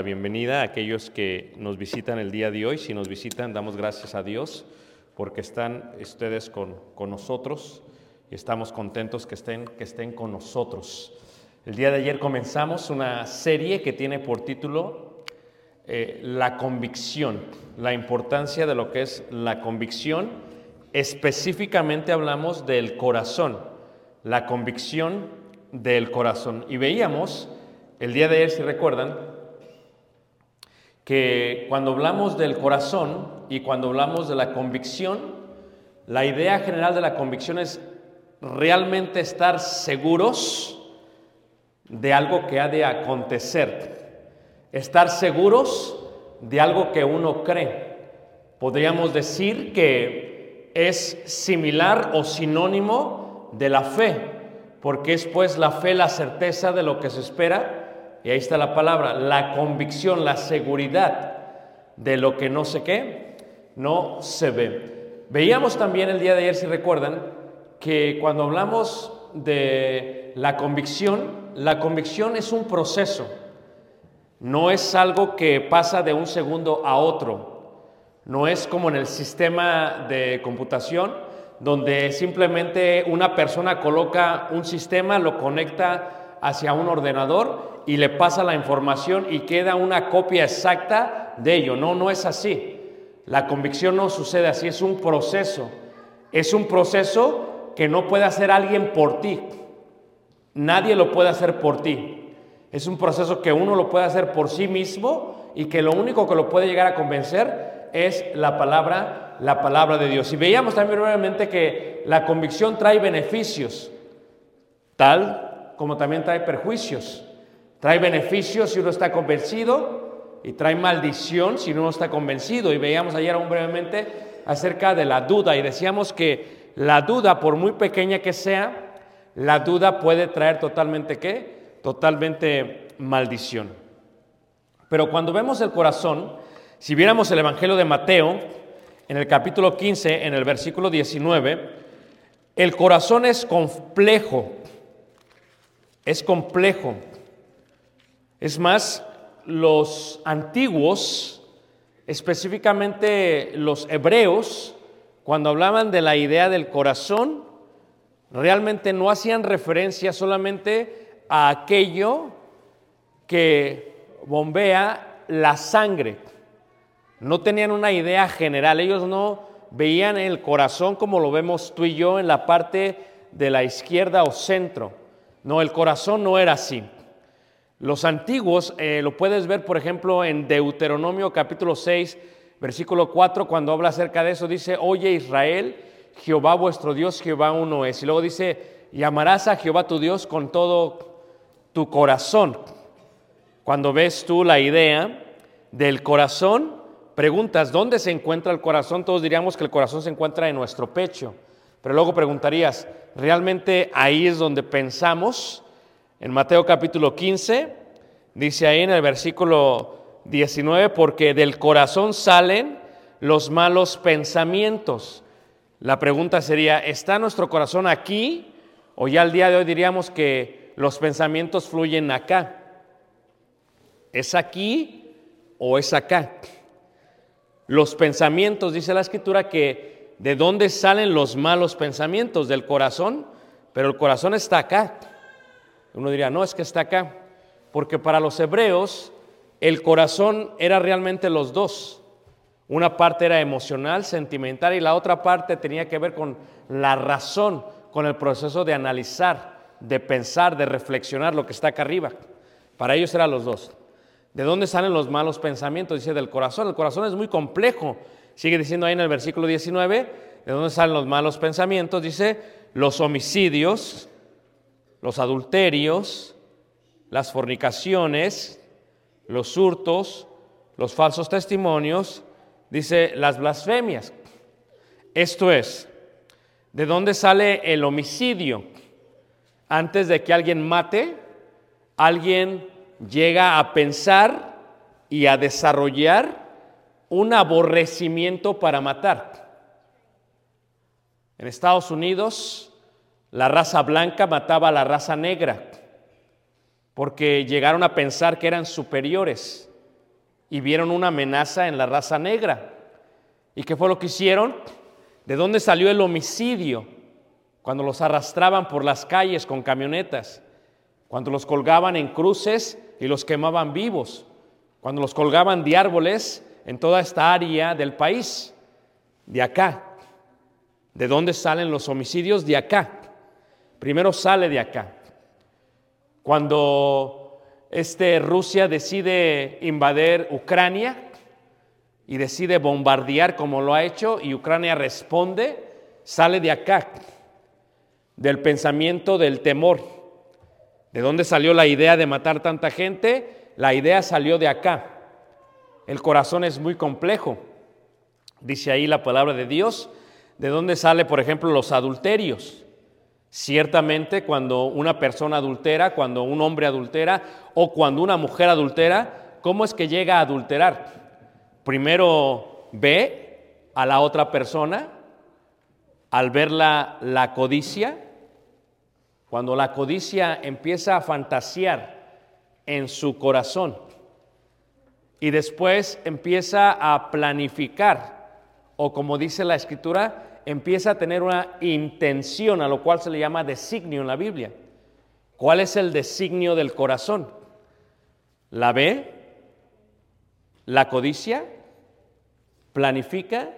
la bienvenida a aquellos que nos visitan el día de hoy. Si nos visitan, damos gracias a Dios porque están ustedes con, con nosotros y estamos contentos que estén, que estén con nosotros. El día de ayer comenzamos una serie que tiene por título eh, La convicción, la importancia de lo que es la convicción. Específicamente hablamos del corazón, la convicción del corazón. Y veíamos el día de ayer, si recuerdan, que cuando hablamos del corazón y cuando hablamos de la convicción, la idea general de la convicción es realmente estar seguros de algo que ha de acontecer, estar seguros de algo que uno cree. Podríamos decir que es similar o sinónimo de la fe, porque es pues la fe la certeza de lo que se espera y ahí está la palabra, la convicción, la seguridad de lo que no sé qué, no se ve. Veíamos también el día de ayer, si recuerdan, que cuando hablamos de la convicción, la convicción es un proceso, no es algo que pasa de un segundo a otro, no es como en el sistema de computación, donde simplemente una persona coloca un sistema, lo conecta hacia un ordenador y le pasa la información y queda una copia exacta de ello. No, no es así. La convicción no sucede así, es un proceso. Es un proceso que no puede hacer alguien por ti. Nadie lo puede hacer por ti. Es un proceso que uno lo puede hacer por sí mismo y que lo único que lo puede llegar a convencer es la palabra, la palabra de Dios. Y veíamos también brevemente que la convicción trae beneficios, tal como también trae perjuicios. Trae beneficios si uno está convencido y trae maldición si uno no está convencido. Y veíamos ayer aún brevemente acerca de la duda y decíamos que la duda, por muy pequeña que sea, la duda puede traer totalmente qué? Totalmente maldición. Pero cuando vemos el corazón, si viéramos el Evangelio de Mateo, en el capítulo 15, en el versículo 19, el corazón es complejo, es complejo. Es más, los antiguos, específicamente los hebreos, cuando hablaban de la idea del corazón, realmente no hacían referencia solamente a aquello que bombea la sangre. No tenían una idea general, ellos no veían el corazón como lo vemos tú y yo en la parte de la izquierda o centro, No, el corazón no era así. Los antiguos, eh, lo puedes ver, por ejemplo, en Deuteronomio capítulo 6, versículo 4, cuando habla acerca de eso, dice, oye Israel, Jehová vuestro Dios, Jehová uno es. Y luego dice, y amarás a Jehová tu Dios con todo tu corazón. Cuando ves tú la idea del corazón, preguntas, ¿dónde se encuentra el corazón? Todos diríamos que el corazón se encuentra en nuestro pecho. Pero luego preguntarías, ¿realmente ahí es donde pensamos? En Mateo capítulo 15, dice ahí en el versículo 19, porque del corazón salen los malos pensamientos. La pregunta sería, ¿está nuestro corazón aquí? O ya al día de hoy diríamos que los pensamientos fluyen acá. ¿Es aquí o es acá? Los pensamientos, dice la escritura, que de dónde salen los malos pensamientos, del corazón, pero el corazón está acá. Uno diría, no, es que está acá, porque para los hebreos el corazón era realmente los dos. Una parte era emocional, sentimental, y la otra parte tenía que ver con la razón, con el proceso de analizar, de pensar, de reflexionar lo que está acá arriba. Para ellos eran los dos. ¿De dónde salen los malos pensamientos? Dice del corazón. El corazón es muy complejo. Sigue diciendo ahí en el versículo 19, ¿de dónde salen los malos pensamientos? Dice los homicidios, los adulterios, las fornicaciones, los hurtos, los falsos testimonios, dice las blasfemias. Esto es, ¿de dónde sale el homicidio? Antes de que alguien mate, alguien llega a pensar y a desarrollar un aborrecimiento para matar. En Estados Unidos, la raza blanca mataba a la raza negra porque llegaron a pensar que eran superiores y vieron una amenaza en la raza negra. ¿Y qué fue lo que hicieron? ¿De dónde salió el homicidio? Cuando los arrastraban por las calles con camionetas, cuando los colgaban en cruces y los quemaban vivos, cuando los colgaban de árboles en toda esta área del país, de acá. ¿De dónde salen los homicidios? De acá. Primero sale de acá. Cuando este, Rusia decide invadir Ucrania y decide bombardear como lo ha hecho y Ucrania responde, sale de acá, del pensamiento del temor. ¿De dónde salió la idea de matar tanta gente? La idea salió de acá. El corazón es muy complejo. Dice ahí la palabra de Dios. ¿De dónde sale, por ejemplo, los adulterios? Ciertamente cuando una persona adultera, cuando un hombre adultera o cuando una mujer adultera, ¿cómo es que llega a adulterar? Primero ve a la otra persona, al verla la codicia, cuando la codicia empieza a fantasear en su corazón y después empieza a planificar, o como dice la escritura, empieza a tener una intención, a lo cual se le llama designio en la Biblia. ¿Cuál es el designio del corazón? La ve, la codicia, planifica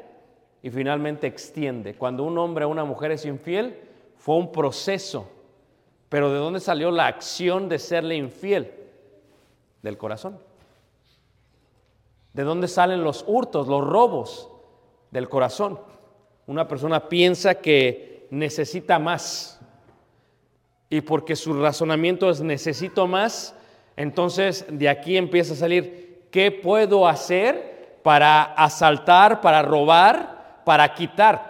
y finalmente extiende. Cuando un hombre o una mujer es infiel, fue un proceso. Pero ¿de dónde salió la acción de serle infiel? Del corazón. ¿De dónde salen los hurtos, los robos? Del corazón. Una persona piensa que necesita más y porque su razonamiento es necesito más, entonces de aquí empieza a salir, ¿qué puedo hacer para asaltar, para robar, para quitar?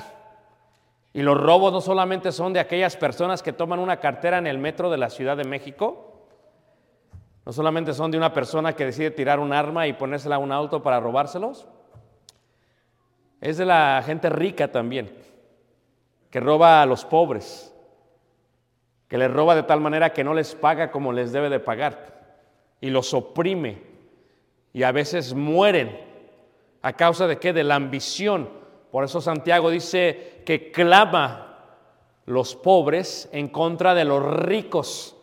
Y los robos no solamente son de aquellas personas que toman una cartera en el metro de la Ciudad de México, no solamente son de una persona que decide tirar un arma y ponérsela a un auto para robárselos, es de la gente rica también, que roba a los pobres, que les roba de tal manera que no les paga como les debe de pagar y los oprime y a veces mueren a causa de qué? De la ambición. Por eso Santiago dice que clama los pobres en contra de los ricos,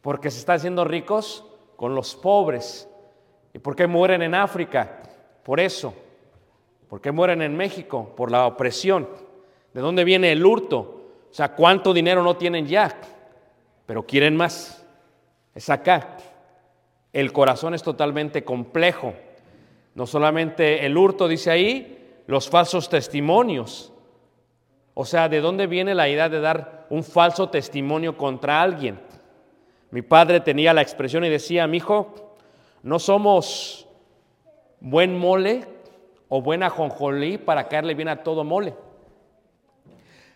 porque se están haciendo ricos con los pobres. ¿Y por qué mueren en África? Por eso. ¿Por qué mueren en México? Por la opresión. ¿De dónde viene el hurto? O sea, ¿cuánto dinero no tienen ya? pero quieren más. Es acá. El corazón es totalmente complejo. No solamente el hurto, dice ahí, los falsos testimonios. O sea, ¿de dónde viene la idea de dar un falso testimonio contra alguien? Mi padre tenía la expresión y decía, mi hijo, no somos buen mole o buena ajonjolí para caerle bien a todo mole.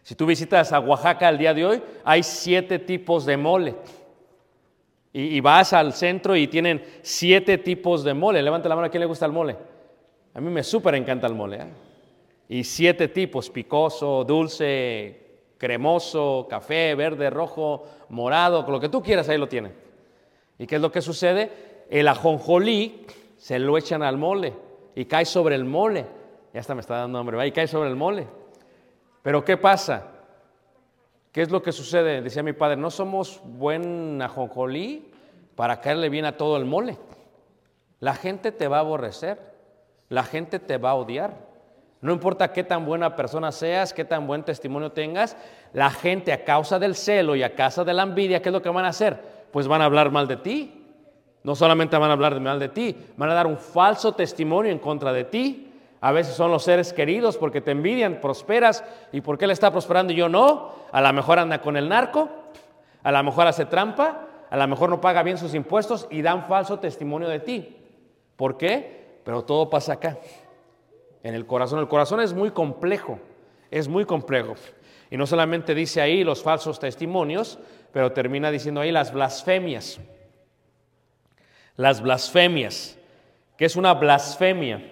Si tú visitas a Oaxaca el día de hoy, hay siete tipos de mole. Y, vas al centro y tienen siete tipos de mole. Levanta la mano, ¿a quién le gusta el mole? A mí me súper encanta el mole. ¿eh? Y siete tipos, picoso, dulce, cremoso, café, verde, rojo, morado, con lo que tú quieras, ahí lo tienen. ¿Y qué es lo que sucede? El ajonjolí se lo echan al mole y cae sobre el mole. Ya hasta me está dando hambre, ¿va? y cae sobre el mole. Pero ¿qué pasa? ¿Qué es lo que sucede? Decía mi padre, no somos buen ajonjolí para caerle bien a todo el mole. La gente te va a aborrecer, la gente te va a odiar. No importa qué tan buena persona seas, qué tan buen testimonio tengas, la gente a causa del celo y a causa de la envidia, ¿qué es lo que van a hacer? Pues van a hablar mal de ti. No solamente van a hablar mal de ti, van a dar un falso testimonio en contra de ti. A veces son los seres queridos porque te envidian, prosperas. ¿Y por qué él está prosperando y yo no? A lo mejor anda con el narco, a lo mejor hace trampa, a lo mejor no paga bien sus impuestos y dan falso testimonio de ti. ¿Por qué? Pero todo pasa acá, en el corazón. El corazón es muy complejo, es muy complejo. Y no solamente dice ahí los falsos testimonios, pero termina diciendo ahí las blasfemias. Las blasfemias. ¿Qué es una blasfemia?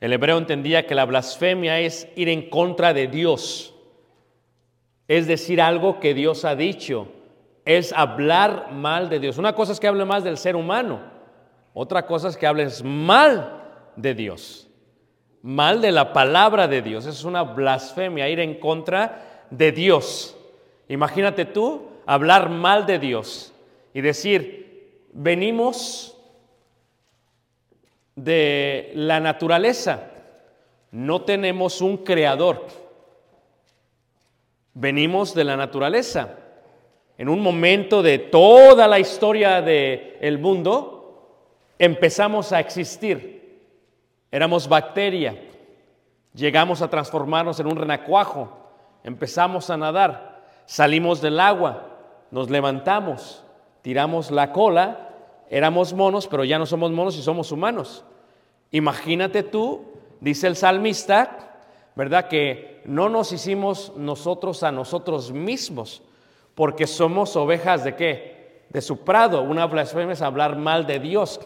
El hebreo entendía que la blasfemia es ir en contra de Dios. Es decir algo que Dios ha dicho. Es hablar mal de Dios. Una cosa es que hable más del ser humano. Otra cosa es que hables mal de Dios. Mal de la palabra de Dios. Es una blasfemia, ir en contra de Dios. Imagínate tú hablar mal de Dios y decir, venimos de la naturaleza. No tenemos un creador. Venimos de la naturaleza. En un momento de toda la historia del mundo, empezamos a existir. Éramos bacteria. Llegamos a transformarnos en un renacuajo. Empezamos a nadar. Salimos del agua. Nos levantamos. Tiramos la cola éramos monos, pero ya no somos monos y somos humanos. Imagínate tú, dice el salmista, ¿verdad? Que no nos hicimos nosotros a nosotros mismos, porque somos ovejas de qué? De su prado. Una blasfemia es hablar mal de Dios,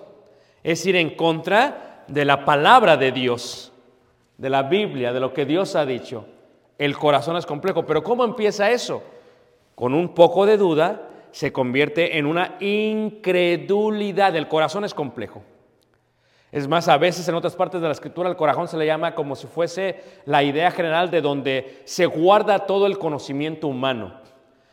es ir en contra de la palabra de Dios, de la Biblia, de lo que Dios ha dicho. El corazón es complejo, pero ¿cómo empieza eso? Con un poco de duda, se convierte en una incredulidad. El corazón es complejo. Es más, a veces en otras partes de la escritura el corazón se le llama como si fuese la idea general de donde se guarda todo el conocimiento humano.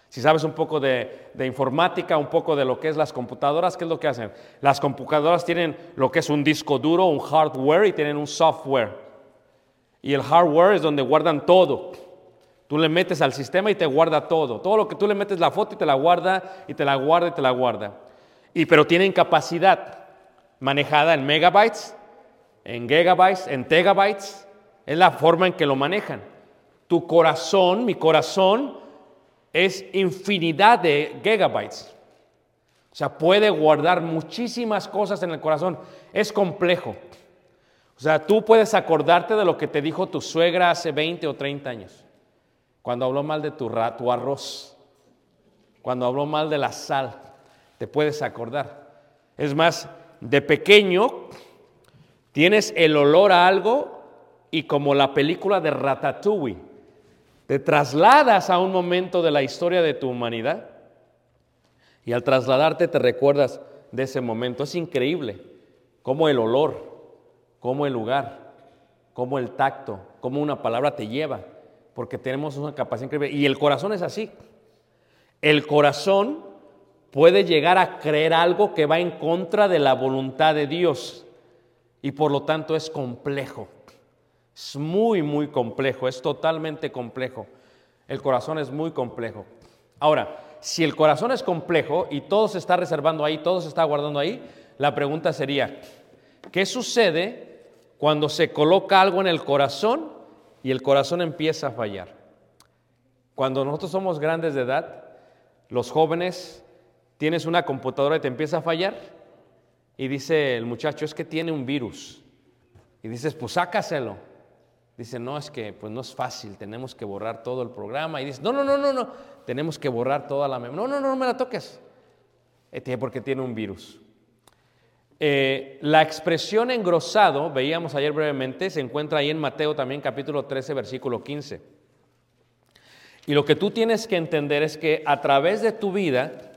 Si sabes un poco de, de, informática, un poco de lo que es las computadoras, ¿qué es lo que hacen? Las computadoras tienen lo que es un disco duro, un hardware y tienen un software. Y el hardware es donde guardan todo. Tú le metes al sistema y te guarda todo. Todo lo que tú le metes la foto y te la guarda y te la guarda y te la guarda. Y pero tienen capacidad manejada en megabytes, en gigabytes, en tegabytes. Es la forma en que lo manejan. Tu corazón, mi corazón, es infinidad de gigabytes. O sea, puede guardar muchísimas cosas en el corazón. Es complejo. O sea, tú puedes acordarte de lo que te dijo tu suegra hace 20 o 30 años. Cuando habló mal de tu, arroz, cuando habló mal de la sal, te puedes acordar. Es más, de pequeño tienes el olor a algo y como la película de Ratatouille, te trasladas a un momento de la historia de tu humanidad y al trasladarte te recuerdas de ese momento. Es increíble cómo el olor, cómo el lugar, cómo el tacto, cómo una palabra te lleva porque tenemos una capacidad increíble. Y el corazón es así. El corazón puede llegar a creer algo que va en contra de la voluntad de Dios y por lo tanto es complejo. Es muy, muy complejo, es totalmente complejo. El corazón es muy complejo. Ahora, si el corazón es complejo y todo se está reservando ahí, todo se está guardando ahí, la pregunta sería, ¿qué sucede cuando se coloca algo en el corazón y el corazón empieza a fallar? Cuando nosotros somos grandes de edad, los jóvenes, tienes una computadora y te empieza a fallar y dice el muchacho, es que tiene un virus. Y dices, pues sácaselo. Dice, no, es que pues no es fácil, tenemos que borrar todo el programa. Y dice, no, no, no, no, no, tenemos que borrar toda la memoria. No, no, no, no me la toques. Eh, Porque tiene un virus. Eh, la expresión engrosado, veíamos ayer brevemente, se encuentra ahí en Mateo también capítulo 13, versículo 15. Y lo que tú tienes que entender es que a través de tu vida,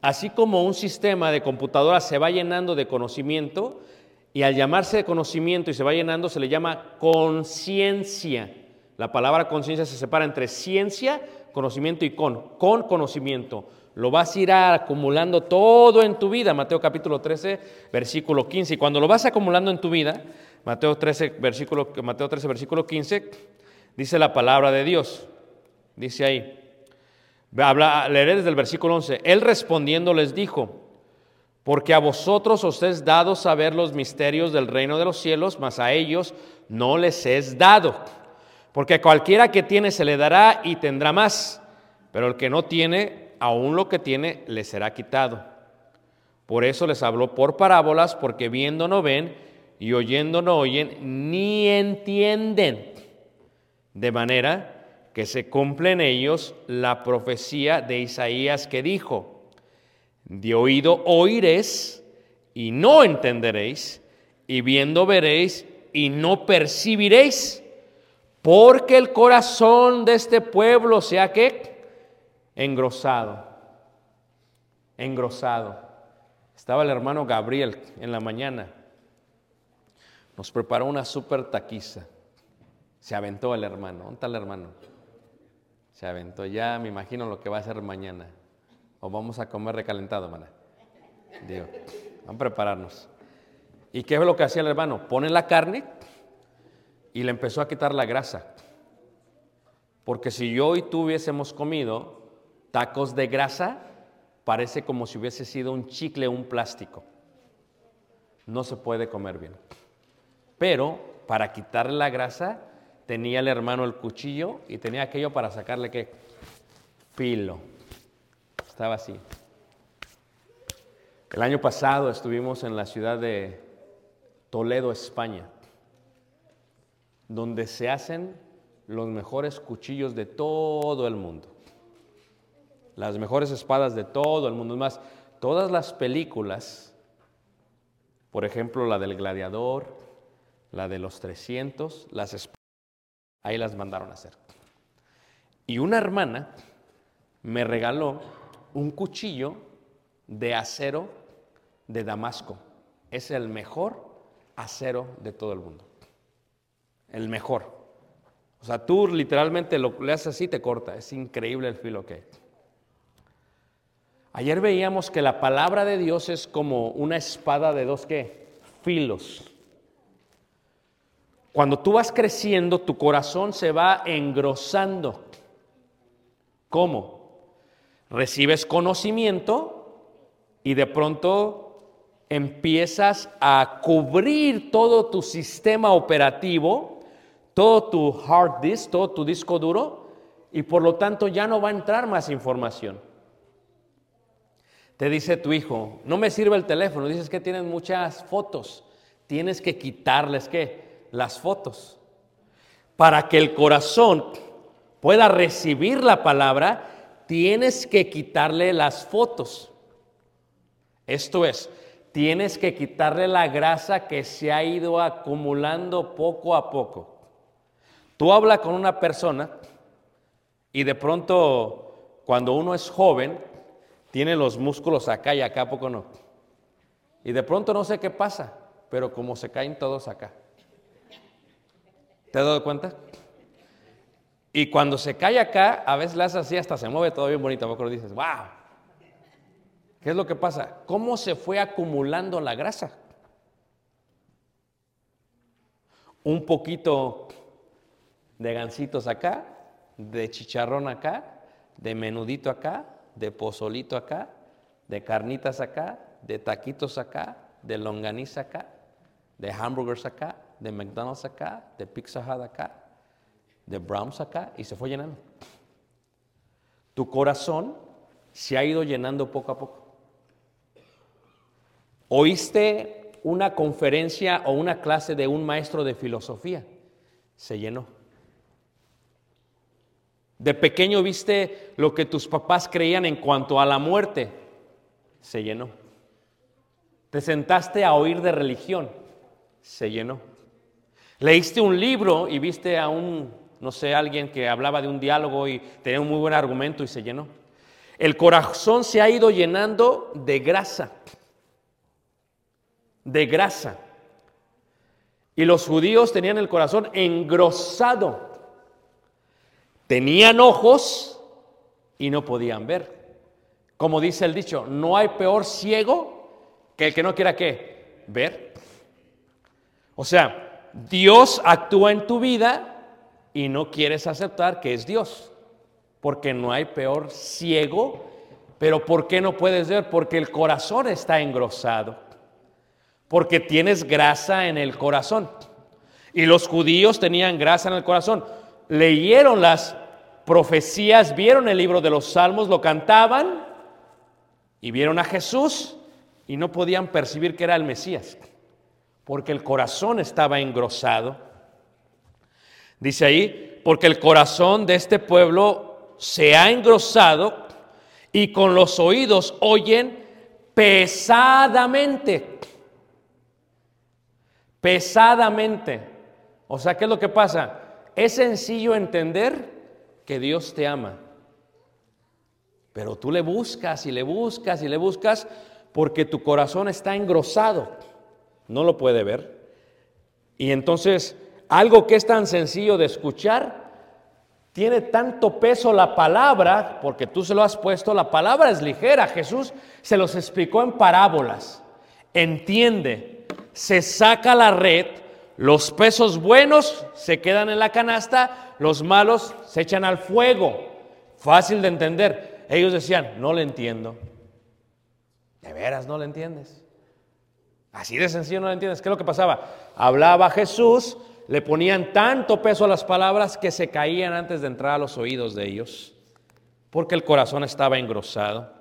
así como un sistema de computadora se va llenando de conocimiento, y al llamarse de conocimiento y se va llenando, se le llama conciencia. La palabra conciencia se separa entre ciencia, conocimiento y con. Con conocimiento. Lo vas a ir acumulando todo en tu vida. Mateo capítulo 13, versículo 15. Y cuando lo vas acumulando en tu vida, Mateo 13, versículo, Mateo 13, versículo 15, dice la palabra de Dios. Dice ahí. Habla, leeré desde el versículo 11. Él respondiendo les dijo, porque a vosotros os es dado saber los misterios del reino de los cielos, mas a ellos no les es dado. Porque a cualquiera que tiene se le dará y tendrá más, pero el que no tiene, aún lo que tiene le será quitado. Por eso les habló por parábolas, porque viendo no ven y oyendo no oyen, ni entienden. De manera que se cumple en ellos la profecía de Isaías que dijo, de oído oiréis y no entenderéis, y viendo veréis y no percibiréis, porque el corazón de este pueblo sea que engrosado, engrosado. Estaba el hermano Gabriel en la mañana, nos preparó una super taquiza. Se aventó el hermano. ¿Dónde está el hermano? Se aventó. Ya me imagino lo que va a hacer mañana. O vamos a comer recalentado, maná. Digo, vamos a prepararnos. ¿Y qué es lo que hacía el hermano? Pone la carne y le empezó a quitar la grasa. Porque si yo y tú hubiésemos comido tacos de grasa, parece como si hubiese sido un chicle o un plástico. No se puede comer bien. Pero para quitarle la grasa, tenía el hermano el cuchillo y tenía aquello para sacarle qué? Filo. Estaba así. El año pasado estuvimos en la ciudad de Toledo, España, donde se hacen los mejores cuchillos de todo el mundo. Las mejores espadas de todo el mundo. Es más, todas las películas, por ejemplo, la del gladiador, la de los 300, las espadas, ahí las mandaron a hacer. Y una hermana me regaló un cuchillo de acero de Damasco. Es el mejor acero de todo el mundo. El mejor. O sea, tú literalmente lo le haces así te corta. Es increíble el filo que hay. Ayer veíamos que la palabra de Dios es como una espada de dos qué? Filos. Cuando tú vas creciendo, tu corazón se va engrosando. ¿Cómo? Recibes conocimiento y de pronto empiezas a cubrir todo tu sistema operativo, todo tu hard disk, todo tu disco duro, y por lo tanto ya no va a entrar más información. Te dice tu hijo, no me sirve el teléfono, dices que tienes muchas fotos, tienes que quitarles qué? Las fotos. Para que el corazón pueda recibir la palabra, tienes que quitarle las fotos. Esto es, tienes que quitarle la grasa que se ha ido acumulando poco a poco. Tú hablas con una persona y de pronto, cuando uno es joven, tiene los músculos acá y acá, ¿a poco no? Y de pronto no sé qué pasa, pero como se caen todos acá. ¿Te has dado cuenta? Y cuando se cae acá, a veces hace así, hasta se mueve todo bien bonito. ¿A poco no dices, wow? ¿Qué es lo que pasa? ¿Cómo se fue acumulando la grasa? Un poquito de gancitos acá, de chicharrón acá, de menudito acá, de pozolito acá, de carnitas acá, de taquitos acá, de longaniza acá, de hamburgers acá, de McDonald's acá, de Pizza Hut acá, de Browns acá, y se fue llenando. Tu corazón se ha ido llenando poco a poco. Oíste una conferencia o una clase de un maestro de filosofía, se llenó. De pequeño viste lo que tus papás creían en cuanto a la muerte, se llenó. Te sentaste a oír de religión, se llenó. Leíste un libro y viste a un, no sé, alguien que hablaba de un diálogo y tenía un muy buen argumento y se llenó. El corazón se ha ido llenando de grasa, de grasa. Y los judíos tenían el corazón engrosado. Tenían ojos y no podían ver. Como dice el dicho, no hay peor ciego que el que no quiera qué, ver. O sea, Dios actúa en tu vida y no quieres aceptar que es Dios. Porque no hay peor ciego. Pero ¿por qué no puedes ver? Porque el corazón está engrosado. Porque tienes grasa en el corazón. Y los judíos tenían grasa en el corazón. Leyeron las profecías, vieron el libro de los salmos, lo cantaban y vieron a Jesús y no podían percibir que era el Mesías. Porque el corazón estaba engrosado. Dice ahí, porque el corazón de este pueblo se ha engrosado y con los oídos oyen pesadamente. Pesadamente. O sea, ¿qué es lo que pasa? Es sencillo entender que Dios te ama. Pero tú le buscas y le buscas y le buscas porque tu corazón está engrosado. No lo puede ver. Y entonces, algo que es tan sencillo de escuchar, tiene tanto peso la palabra, porque tú se lo has puesto, la palabra es ligera. Jesús se los explicó en parábolas. Entiende, se saca la red, los pesos buenos se quedan en la canasta, los malos se echan al fuego. Fácil de entender. Ellos decían, no le entiendo. De veras no le entiendes. Así de sencillo no le entiendes. ¿Qué es lo que pasaba? Hablaba Jesús, le ponían tanto peso a las palabras que se caían antes de entrar a los oídos de ellos, porque el corazón estaba engrosado.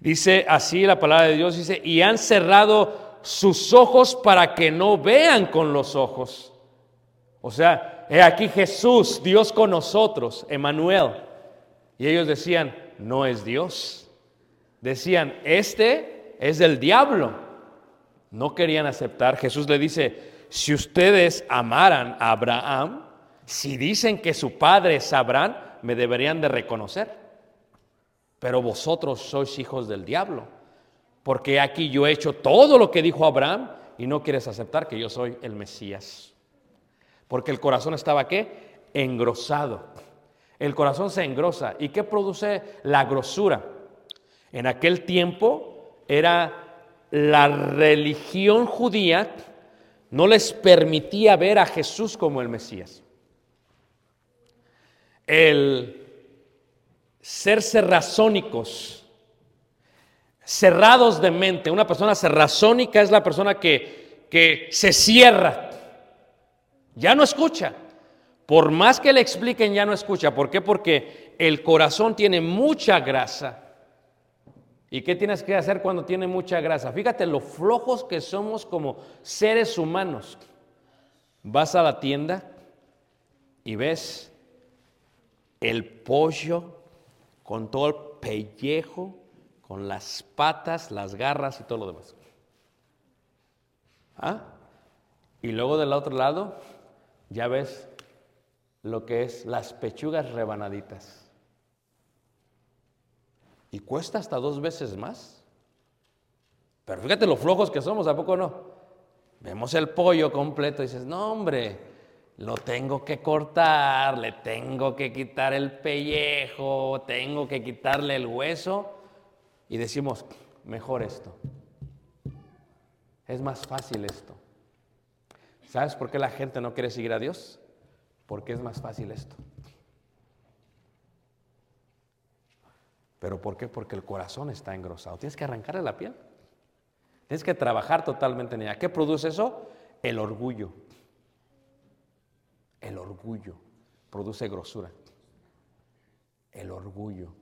Dice así la palabra de Dios, dice, y han cerrado sus ojos para que no vean con los ojos. O sea, he aquí Jesús, Dios con nosotros, Emanuel. Y ellos decían, no es Dios. Decían, este es del diablo. No querían aceptar. Jesús le dice, si ustedes amaran a Abraham, si dicen que su padre es Abraham, me deberían de reconocer. Pero vosotros sois hijos del diablo, porque aquí yo he hecho todo lo que dijo Abraham y no quieres aceptar que yo soy el Mesías. Porque el corazón estaba qué? Engrosado. El corazón se engrosa. ¿Y qué produce la grosura? En aquel tiempo era la religión judía no les permitía ver a Jesús como el Mesías. El ser cerrazónicos, cerrados de mente. Una persona cerrazónica es la persona que, que se cierra, ya no escucha. Por más que le expliquen, ya no escucha. ¿Por qué? Porque el corazón tiene mucha grasa. ¿Y qué tienes que hacer cuando tiene mucha grasa? Fíjate lo flojos que somos como seres humanos. Vas a la tienda y ves el pollo con todo el pellejo, con las patas, las garras y todo lo demás. ¿Ah? Y luego del otro lado ya ves lo que es las pechugas rebanaditas. Y cuesta hasta dos veces más. Pero fíjate lo flojos que somos, ¿a poco no? Vemos el pollo completo y dices, no hombre, lo tengo que cortar, le tengo que quitar el pellejo, tengo que quitarle el hueso. Y decimos, mejor esto. Es más fácil esto. ¿Sabes por qué la gente no quiere seguir a Dios? Porque es más fácil esto. ¿Pero por qué? Porque el corazón está engrosado. Tienes que arrancarle la piel. Tienes que trabajar totalmente en ella. ¿Qué produce eso? El orgullo. El orgullo produce grosura. El orgullo.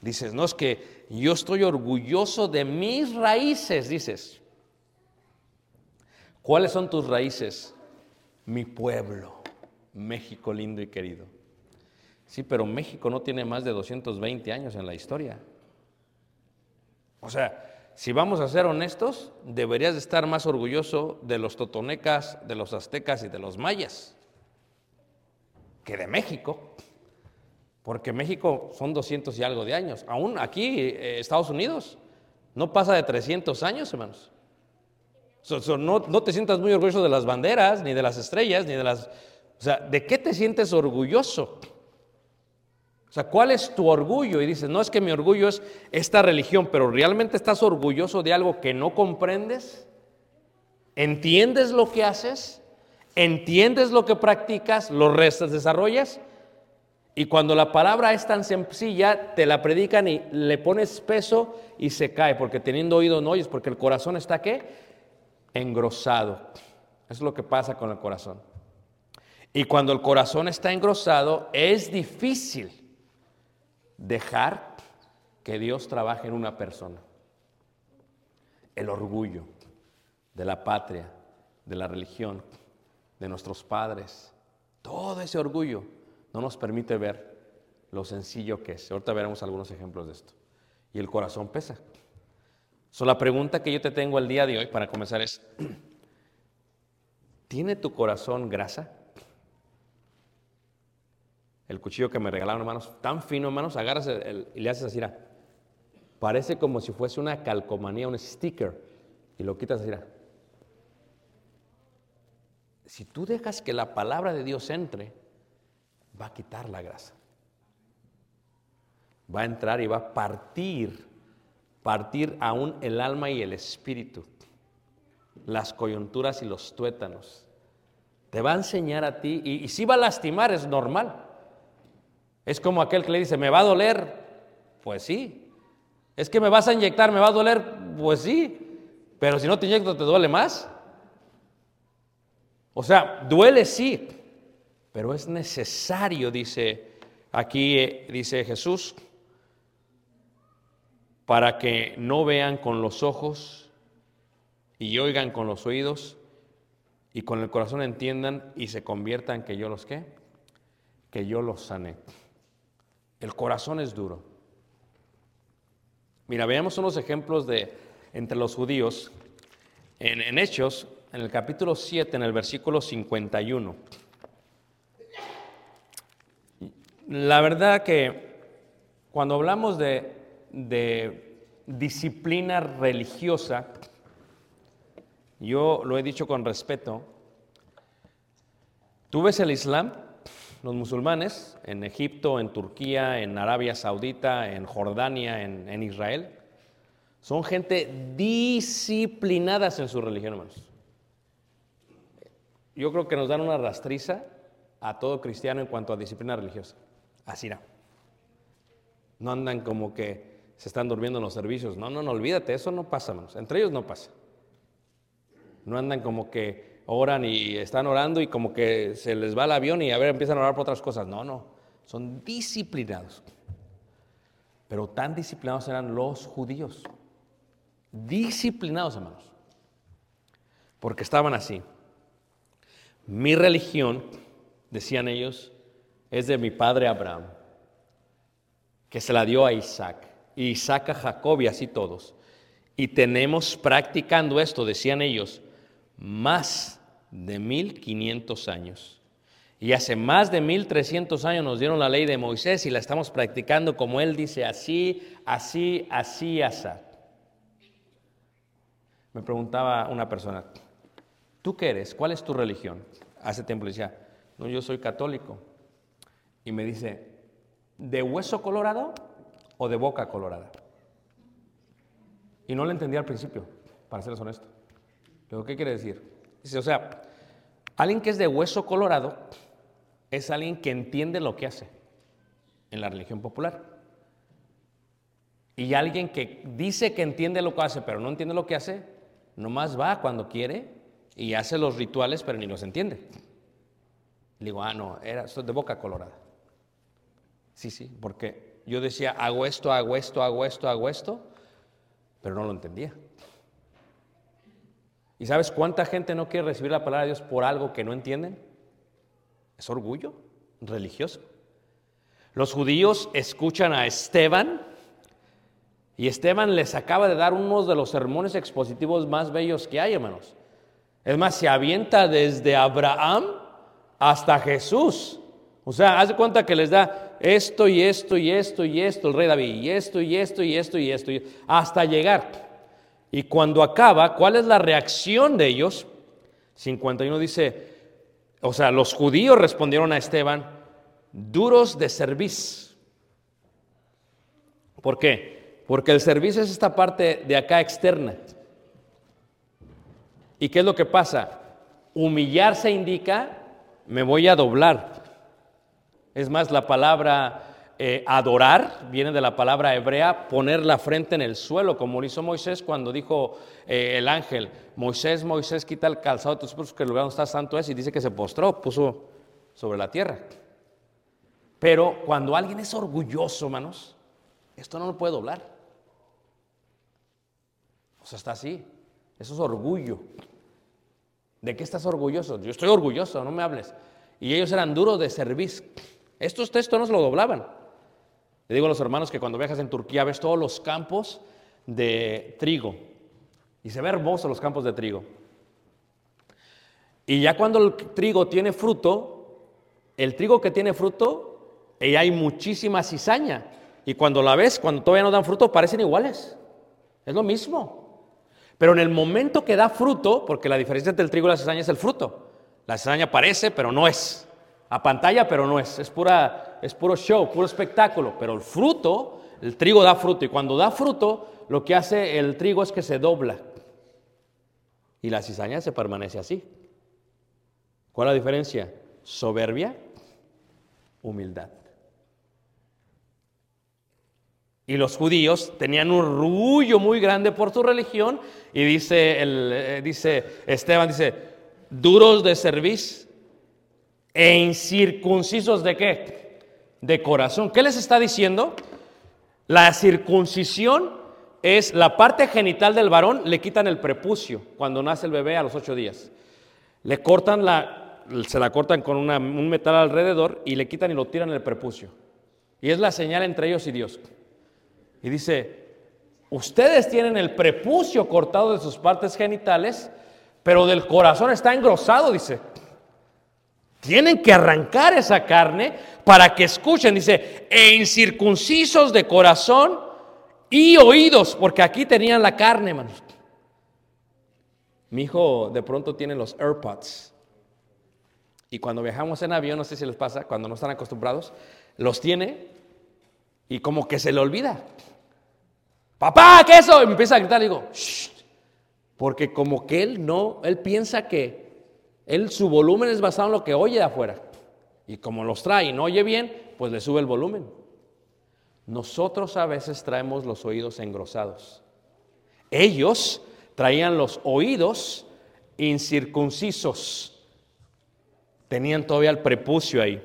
Dices, no es que yo estoy orgulloso de mis raíces, dices. ¿Cuáles son tus raíces? Mi pueblo, México lindo y querido. Sí, pero México no tiene más de 220 años en la historia. O sea, si vamos a ser honestos, deberías de estar más orgulloso de los totonecas, de los aztecas y de los mayas que de México. Porque México son 200 y algo de años. Aún aquí, eh, Estados Unidos, no pasa de 300 años, hermanos. So- so, no, no te sientas muy orgulloso de las banderas, ni de las estrellas, ni de las... O sea, ¿de qué te sientes orgulloso? O sea, ¿cuál es tu orgullo? Y dices, no es que mi orgullo es esta religión, pero ¿realmente estás orgulloso de algo que no comprendes? ¿Entiendes lo que haces? ¿Entiendes lo que practicas? ¿Lo restas, desarrollas? Y cuando la palabra es tan sencilla, te la predican y le pones peso y se cae, porque teniendo oído no oyes, porque el corazón está qué? Engrosado. Eso es lo que pasa con el corazón. Y cuando el corazón está engrosado, es difícil dejar que Dios trabaje en una persona. El orgullo de la patria, de la religión, de nuestros padres, todo ese orgullo no nos permite ver lo sencillo que es. Ahorita veremos algunos ejemplos de esto. Y el corazón pesa. So, la pregunta que yo te tengo el día de hoy para comenzar es, ¿tiene tu corazón grasa? El cuchillo que me regalaron, hermanos, tan fino, hermanos, agarras el- y le haces así. Parece como si fuese una calcomanía, un sticker, y lo quitas así. Si tú dejas que la palabra de Dios entre, va a quitar la grasa. Va a entrar y va a partir, partir aún el alma y el espíritu, las coyunturas y los tuétanos. Te va a enseñar a ti, y, si va a lastimar, es normal. Es como aquel que le dice, ¿me va a doler? Pues sí. Es que me vas a inyectar, ¿me va a doler? Pues sí. Pero si no te inyecto, ¿te duele más? O sea, duele sí, pero es necesario, dice aquí, eh, dice Jesús, para que no vean con los ojos y oigan con los oídos y con el corazón entiendan y se conviertan que yo los qué, que yo los sané. El corazón es duro. Mira, veamos unos ejemplos de entre los judíos en, en Hechos, en el capítulo 7, en el versículo 51. La verdad que cuando hablamos de, disciplina religiosa, yo lo he dicho con respeto, tú ves el Islam, los musulmanes, en Egipto, en Turquía, en Arabia Saudita, en Jordania, en, en Israel, son gente disciplinadas en su religión, hermanos. Yo creo que nos dan una rastriza a todo cristiano en cuanto a disciplina religiosa. Así no. No andan como que se están durmiendo en los servicios. No, no, no, olvídate, eso no pasa, hermanos. Entre ellos no pasa. No andan como que oran y están orando y como que se les va el avión y a ver, empiezan a orar por otras cosas. No, no, son disciplinados. Pero tan disciplinados eran los judíos. Disciplinados, hermanos. Porque estaban así. Mi religión, decían ellos, es de mi padre Abraham, que se la dio a Isaac, y Isaac a Jacob y así todos. Y tenemos practicando esto, decían ellos, más de 1500 años. Y hace más de 1300 años nos dieron la ley de Moisés y la estamos practicando como él dice, así, así, así, así. Me preguntaba una persona, ¿tú qué eres? ¿Cuál es tu religión? Hace tiempo le decía, no, yo soy católico. Y me dice, ¿de hueso colorado o de boca colorada? Y no le entendí al principio, para serles honesto. Digo, ¿qué quiere decir? Dice, o sea, alguien que es de hueso colorado es alguien que entiende lo que hace en la religión popular. Y alguien que dice que entiende lo que hace, pero no entiende lo que hace, nomás va cuando quiere y hace los rituales, pero ni los entiende. Le digo, ah, no, era esto es de boca colorada. Sí, sí, porque yo decía, hago esto, hago esto, hago esto, hago esto, pero no lo entendía. ¿Y sabes cuánta gente no quiere recibir la palabra de Dios por algo que no entienden? Es orgullo religioso. Los judíos escuchan a Esteban y Esteban les acaba de dar uno de los sermones expositivos más bellos que hay, hermanos. Es más, se avienta desde Abraham hasta Jesús. O sea, haz de cuenta que les da esto y esto y esto y esto, el rey David, y esto y esto y esto y esto, y- hasta llegar. Y cuando acaba, ¿cuál es la reacción de ellos? 51 dice, o sea, los judíos respondieron a Esteban, duros de cerviz. ¿Por qué? Porque el servicio es esta parte de acá externa. ¿Y qué es lo que pasa? Humillarse indica, me voy a doblar. Es más, la palabra eh, adorar viene de la palabra hebrea poner la frente en el suelo, como lo hizo Moisés cuando dijo eh, el ángel, Moisés, Moisés, quita el calzado de tus pies, que el lugar donde está santo es, y dice que se postró, puso sobre la tierra. Pero cuando alguien es orgulloso, hermanos, esto no lo puede doblar. O sea, está así. Eso es orgullo. ¿De qué estás orgulloso? Yo estoy orgulloso, no me hables. Y ellos eran duros de servicio. Estos textos no se lo doblaban. Le digo a los hermanos que cuando viajas en Turquía ves todos los campos de trigo. Y se ve hermoso los campos de trigo. Y ya cuando el trigo tiene fruto, el trigo que tiene fruto, y hay muchísima cizaña. Y cuando la ves, cuando todavía no dan fruto, parecen iguales. Es lo mismo. Pero en el momento que da fruto, porque la diferencia entre el trigo y la cizaña es el fruto. La cizaña parece, pero no es. A pantalla, pero no es. Es, pura, es puro show, puro espectáculo. Pero el fruto, el trigo da fruto. Y cuando da fruto, lo que hace el trigo es que se dobla. Y la cizaña se permanece así. ¿Cuál es la diferencia? Soberbia, humildad. Y los judíos tenían un orgullo muy grande por su religión. Y dice, el, eh, dice Esteban, dice, duros de cerviz e incircuncisos de qué? De corazón. ¿Qué les está diciendo? La circuncisión es la parte genital del varón, le quitan el prepucio cuando nace el bebé a los ocho días. Le cortan la, se la cortan con un metal alrededor y le quitan y lo tiran el prepucio. Y es la señal entre ellos y Dios. Y dice, ustedes tienen el prepucio cortado de sus partes genitales, pero del corazón está engrosado, dice. Tienen que arrancar esa carne para que escuchen, dice, e incircuncisos de corazón y oídos, porque aquí tenían la carne, hermanos. Mi hijo de pronto tiene los AirPods. Y cuando viajamos en avión, no sé si les pasa, cuando no están acostumbrados, los tiene y como que se le olvida. Papá, ¿qué es eso? Y me empieza a gritar, le digo, porque como que él no, él piensa que él su volumen es basado en lo que oye de afuera. Y como los trae y no oye bien, pues le sube el volumen. Nosotros a veces traemos los oídos engrosados. Ellos traían los oídos incircuncisos. Tenían todavía el prepucio ahí.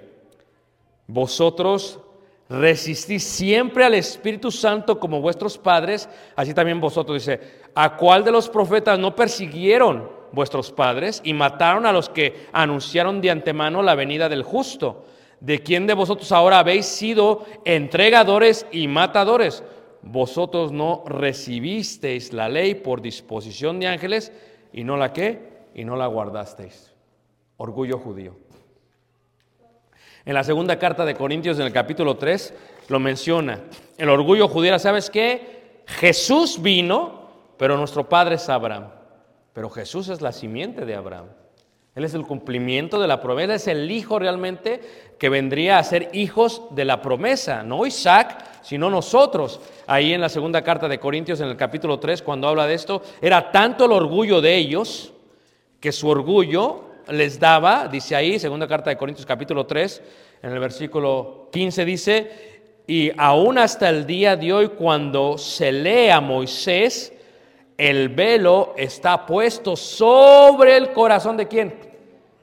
Vosotros resistís siempre al Espíritu Santo como vuestros padres, así también vosotros. Dice, ¿a cuál de los profetas no persiguieron vuestros padres y mataron a los que anunciaron de antemano la venida del justo? ¿De quién de vosotros ahora habéis sido entregadores y matadores? Vosotros no recibisteis la ley por disposición de ángeles y no la qué, y no la guardasteis. Orgullo judío. En la segunda carta de Corintios, en el capítulo 3, lo menciona. El orgullo judío, ¿sabes qué? Jesús vino, pero nuestro padre es Abraham. Pero Jesús es la simiente de Abraham. Él es el cumplimiento de la promesa, es el hijo realmente que vendría a ser hijos de la promesa, no Isaac, sino nosotros. Ahí en la segunda carta de Corintios, en el capítulo 3, cuando habla de esto, era tanto el orgullo de ellos que su orgullo les daba, dice ahí, segunda carta de Corintios capítulo 3, en el versículo 15 dice, y aún hasta el día de hoy cuando se lee a Moisés, el velo está puesto sobre el corazón de quién?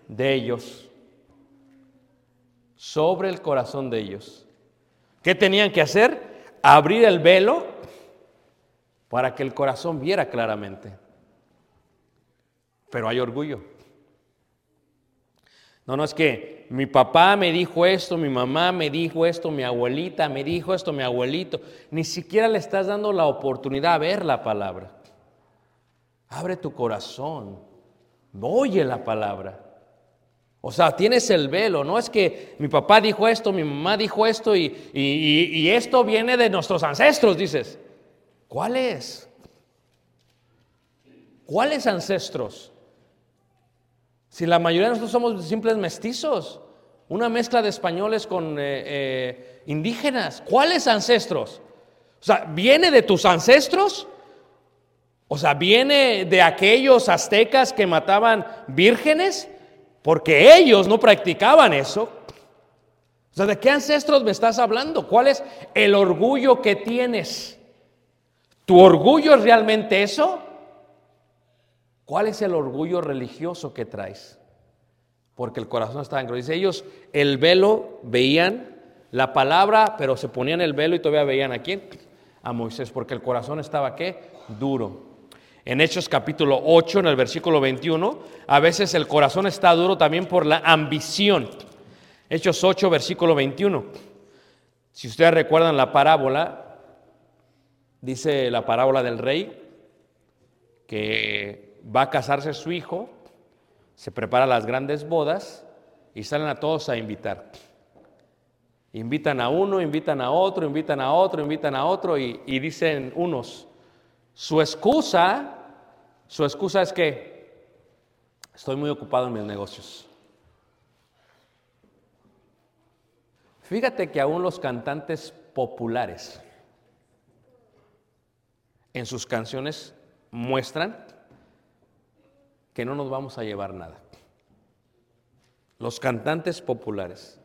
De ellos. Sobre el corazón de ellos. ¿Qué tenían que hacer? Abrir el velo para que el corazón viera claramente. Pero hay orgullo. No, no es que mi papá me dijo esto, mi mamá me dijo esto, mi abuelita me dijo esto, mi abuelito. Ni siquiera le estás dando la oportunidad a ver la palabra. Abre tu corazón, oye la palabra. O sea, tienes el velo, no es que mi papá dijo esto, mi mamá dijo esto y, y, esto viene de nuestros ancestros, dices. ¿Cuáles? ¿Cuáles ancestros? Si la mayoría de nosotros somos simples mestizos, una mezcla de españoles con eh, eh, indígenas, ¿cuáles ancestros? O sea, ¿viene de tus ancestros? O sea, ¿viene de aquellos aztecas que mataban vírgenes? Porque ellos no practicaban eso. O sea, ¿de qué ancestros me estás hablando? ¿Cuál es el orgullo que tienes? ¿Tu orgullo es realmente eso? ¿Cuál es el orgullo religioso que traes? Porque el corazón está en Dice ellos, el velo veían la palabra, pero se ponían el velo y todavía veían a quién? A Moisés, porque el corazón estaba qué? Duro. En Hechos capítulo 8, en el versículo 21, a veces el corazón está duro también por la ambición. Hechos 8, versículo 21. Si ustedes recuerdan la parábola, dice la parábola del rey, que va a casarse su hijo, se prepara las grandes bodas y salen a todos a invitar. Invitan a uno, invitan a otro, invitan a otro, invitan a otro y, y dicen unos, su excusa, su excusa es que estoy muy ocupado en mis negocios. Fíjate que aún los cantantes populares en sus canciones muestran que no nos vamos a llevar nada. Los cantantes populares.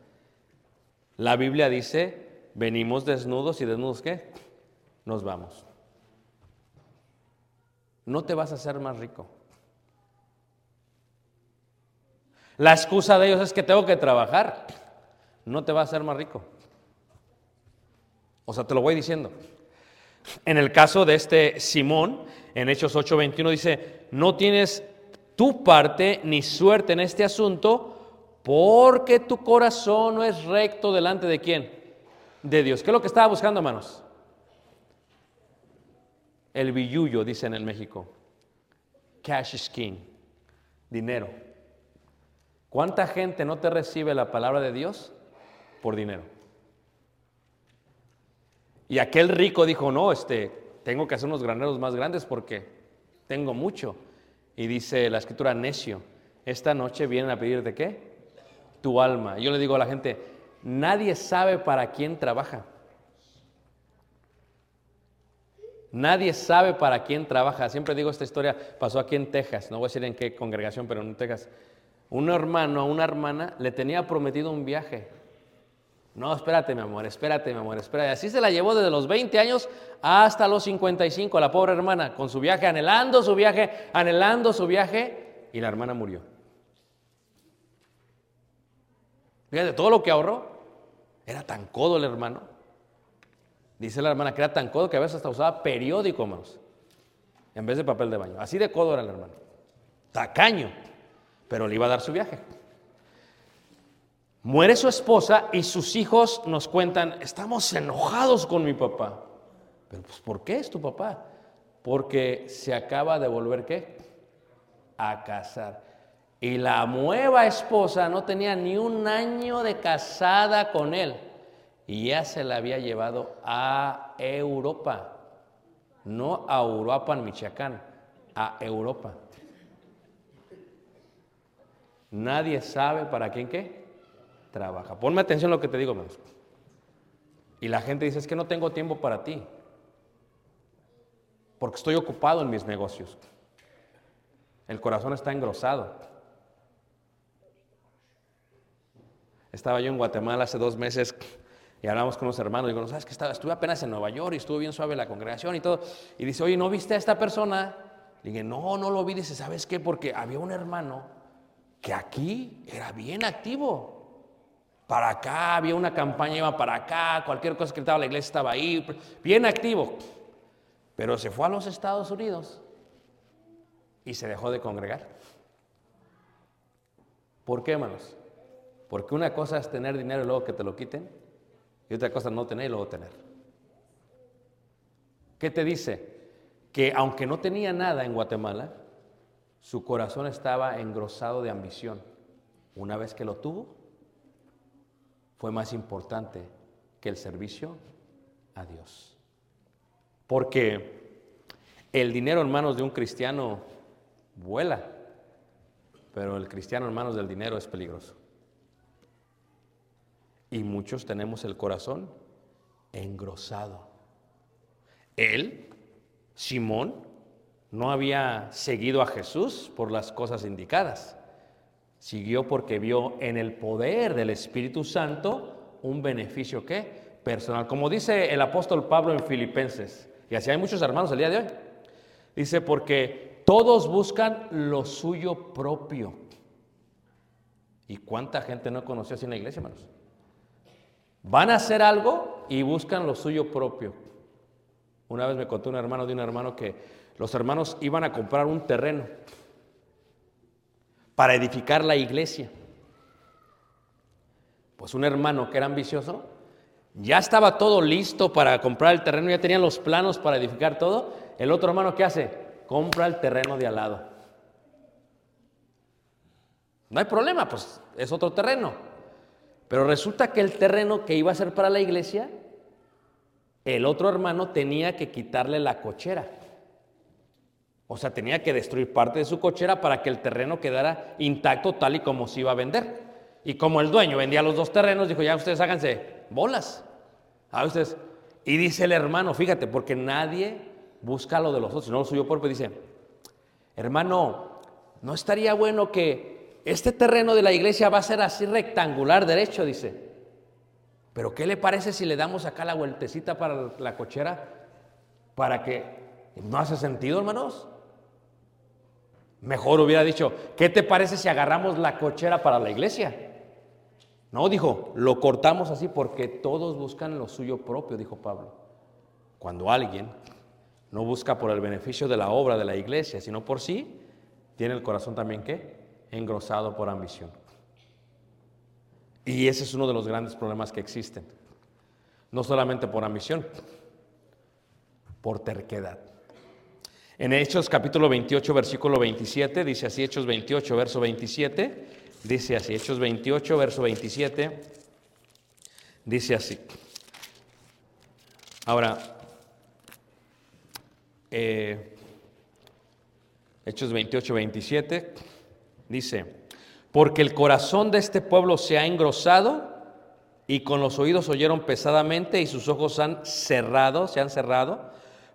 La Biblia dice, venimos desnudos y desnudos qué? Nos vamos. No te vas a hacer más rico. La excusa de ellos es que tengo que trabajar. No te vas a hacer más rico. O sea, te lo voy diciendo. En el caso de este Simón, en Hechos 8:21 dice, no tienes tu parte ni suerte en este asunto, porque tu corazón no es recto delante de quién? De Dios. ¿Qué es lo que estaba buscando, hermanos? El billullo, dicen en México. Cash is king. Dinero. ¿Cuánta gente no te recibe la palabra de Dios por dinero? Y aquel rico dijo, no, este, tengo que hacer unos graneros más grandes porque tengo mucho. Y dice la escritura, necio, esta noche vienen a pedirte qué? Tu alma. Yo le digo a la gente, nadie sabe para quién trabaja. Nadie sabe para quién trabaja. Siempre digo esta historia, pasó aquí en Texas, no voy a decir en qué congregación, pero en Texas. Un hermano a una hermana le tenía prometido un viaje. No, espérate, mi amor, espérate, mi amor, espérate. Así se la llevó desde los 20 años hasta los 55, la pobre hermana, con su viaje, anhelando su viaje, anhelando su viaje, y la hermana murió. Fíjate, todo lo que ahorró era tan codo el hermano. Dice la hermana que era tan codo que a veces hasta usaba periódico, hermanos, en vez de papel de baño. Así de codo era el hermano. Tacaño, pero le iba a dar su viaje. Muere su esposa y sus hijos nos cuentan, estamos enojados con mi papá. Pero pues, ¿por qué es tu papá? Porque se acaba de volver qué? A casar. Y la nueva esposa no tenía ni un año de casada con él. Y ya se la había llevado a Europa. No a Europa, en Michoacán, a Europa. Nadie sabe para quién qué trabaja. Ponme atención a lo que te digo, hermanos. Y la gente dice, es que no tengo tiempo para ti, porque estoy ocupado en mis negocios. El corazón está engrosado. Estaba yo en Guatemala hace dos meses Y hablamos con unos hermanos, digo, no sabes que estaba, estuve apenas en Nueva York y estuvo bien suave la congregación y todo. Y dice, oye, ¿no viste a esta persona? Le dije, no, no lo vi. Dice, ¿sabes qué? Porque había un hermano que aquí era bien activo. Para acá, había una campaña, iba para acá, cualquier cosa que estaba la iglesia estaba ahí, bien activo. Pero se fue a los Estados Unidos y se dejó de congregar. ¿Por qué, hermanos? Porque una cosa es tener dinero y luego que te lo quiten, y otra cosa no tener y luego tener. ¿Qué te dice? Que aunque no tenía nada en Guatemala, su corazón estaba engrosado de ambición. Una vez que lo tuvo, fue más importante que el servicio a Dios. Porque el dinero en manos de un cristiano vuela, pero el cristiano en manos del dinero es peligroso. Y muchos tenemos el corazón engrosado. Él, Simón, no había seguido a Jesús por las cosas indicadas. Siguió porque vio en el poder del Espíritu Santo un beneficio ¿qué? personal. Como dice el apóstol Pablo en Filipenses, y así hay muchos hermanos el día de hoy. Dice, porque todos buscan lo suyo propio. ¿Y cuánta gente no conoció así en la iglesia, hermanos? Van a hacer algo y buscan lo suyo propio. Una vez me contó un hermano de un hermano que los hermanos iban a comprar un terreno para edificar la iglesia. Pues un hermano que era ambicioso, ya estaba todo listo para comprar el terreno, ya tenían los planos para edificar todo. El otro hermano, ¿qué hace? Compra el terreno de al lado. No hay problema, pues es otro terreno. Pero resulta que el terreno que iba a ser para la iglesia, el otro hermano tenía que quitarle la cochera. O sea, tenía que destruir parte de su cochera para que el terreno quedara intacto tal y como se iba a vender. Y como el dueño vendía los dos terrenos, dijo, ya ustedes háganse bolas. A ustedes. Y dice el hermano, fíjate, porque nadie busca lo de los otros, sino lo suyo propio. Dice, hermano, ¿no estaría bueno que este terreno de la iglesia va a ser así rectangular derecho? Dice. Pero ¿qué le parece si le damos acá la vueltecita para la cochera? Para que... ¿No hace sentido, hermanos? Mejor hubiera dicho, ¿qué te parece si agarramos la cochera para la iglesia? No, dijo, lo cortamos así porque todos buscan lo suyo propio, dijo Pablo. Cuando alguien no busca por el beneficio de la obra de la iglesia, sino por sí, tiene el corazón también qué? Engrosado por ambición. Y ese es uno de los grandes problemas que existen. No solamente por ambición, por terquedad. En Hechos capítulo 28, versículo 27, dice así, Hechos 28, verso 27, dice así, Hechos 28, verso 27, dice así. Ahora, eh, Hechos 28, 27, dice, porque el corazón de este pueblo se ha engrosado y con los oídos oyeron pesadamente y sus ojos han cerrado, se han cerrado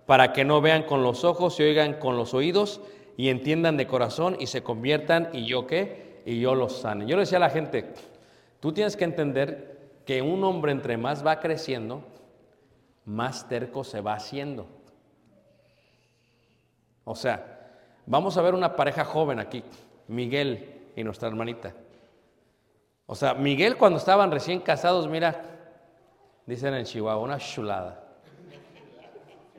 para que no vean con los ojos y oigan con los oídos y entiendan de corazón y se conviertan y yo qué, y yo los sane. Yo le decía a la gente, tú tienes que entender que un hombre entre más va creciendo, más terco se va haciendo. O sea, vamos a ver una pareja joven aquí, Miguel y nuestra hermanita. O sea, Miguel cuando estaban recién casados, mira, dicen en Chihuahua, una chulada.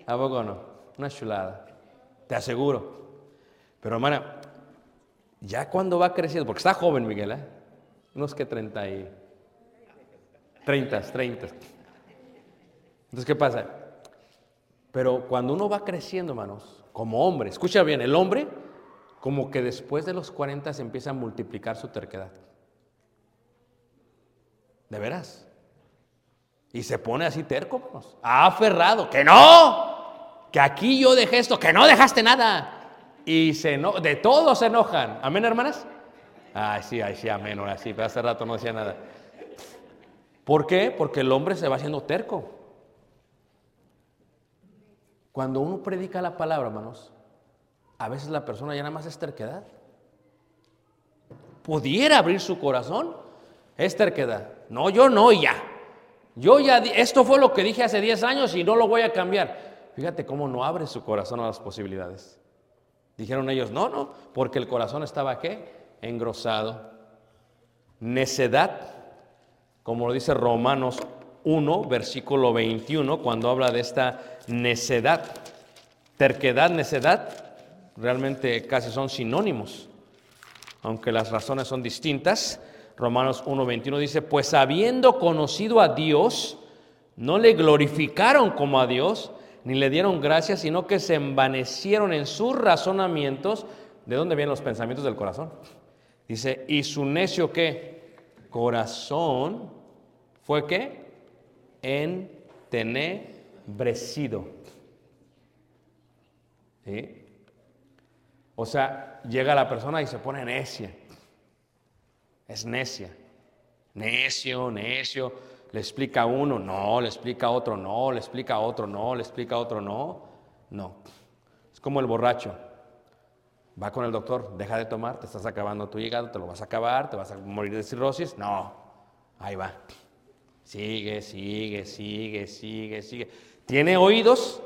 ¿A poco no? Una chulada. Te aseguro. Pero hermana, ya cuando va creciendo, porque está joven Miguel, ¿eh? Unos que 30 y... 30, 30. Entonces, ¿qué pasa? Pero cuando uno va creciendo, hermanos, como hombre, escucha bien, el hombre como que después de los 40 se empieza a multiplicar su terquedad. ¿De veras? Y se pone así terco, hermanos. aferrado, que no, que aquí yo dejé esto, que no dejaste nada. Y se no, de todos se enojan. ¿Amén, hermanas? Ay, sí, ay, sí, amén, ahora sí, pero hace rato no decía nada. ¿Por qué? Porque el hombre se va haciendo terco. Cuando uno predica la palabra, hermanos, a veces la persona ya nada más es terquedad. Pudiera abrir su corazón, es terquedad. No, yo no, ya. Yo ya, esto fue lo que dije hace 10 años y no lo voy a cambiar. Fíjate cómo no abre su corazón a las posibilidades. Dijeron ellos, no, no, porque el corazón estaba qué? Engrosado. Necedad, como lo dice Romanos 1, versículo 21, cuando habla de esta necedad. Terquedad, necedad, realmente casi son sinónimos, aunque las razones son distintas. Romanos 1, 21 dice, pues habiendo conocido a Dios, no le glorificaron como a Dios, ni le dieron gracias, sino que se envanecieron en sus razonamientos. ¿De dónde vienen los pensamientos del corazón? Dice, y su necio qué? Corazón fue qué? Entenebrecido. ¿Sí? O sea, llega la persona y se pone necia. Es necia. Necio, necio. Le explica a uno, no, le explica a otro, no, le explica a otro, no, le explica otro, no. No. Es como el borracho. Va con el doctor, deja de tomar, te estás acabando tu hígado, te lo vas a acabar, te vas a morir de cirrosis. No, ahí va. Sigue, sigue, sigue, sigue, sigue. Tiene oídos,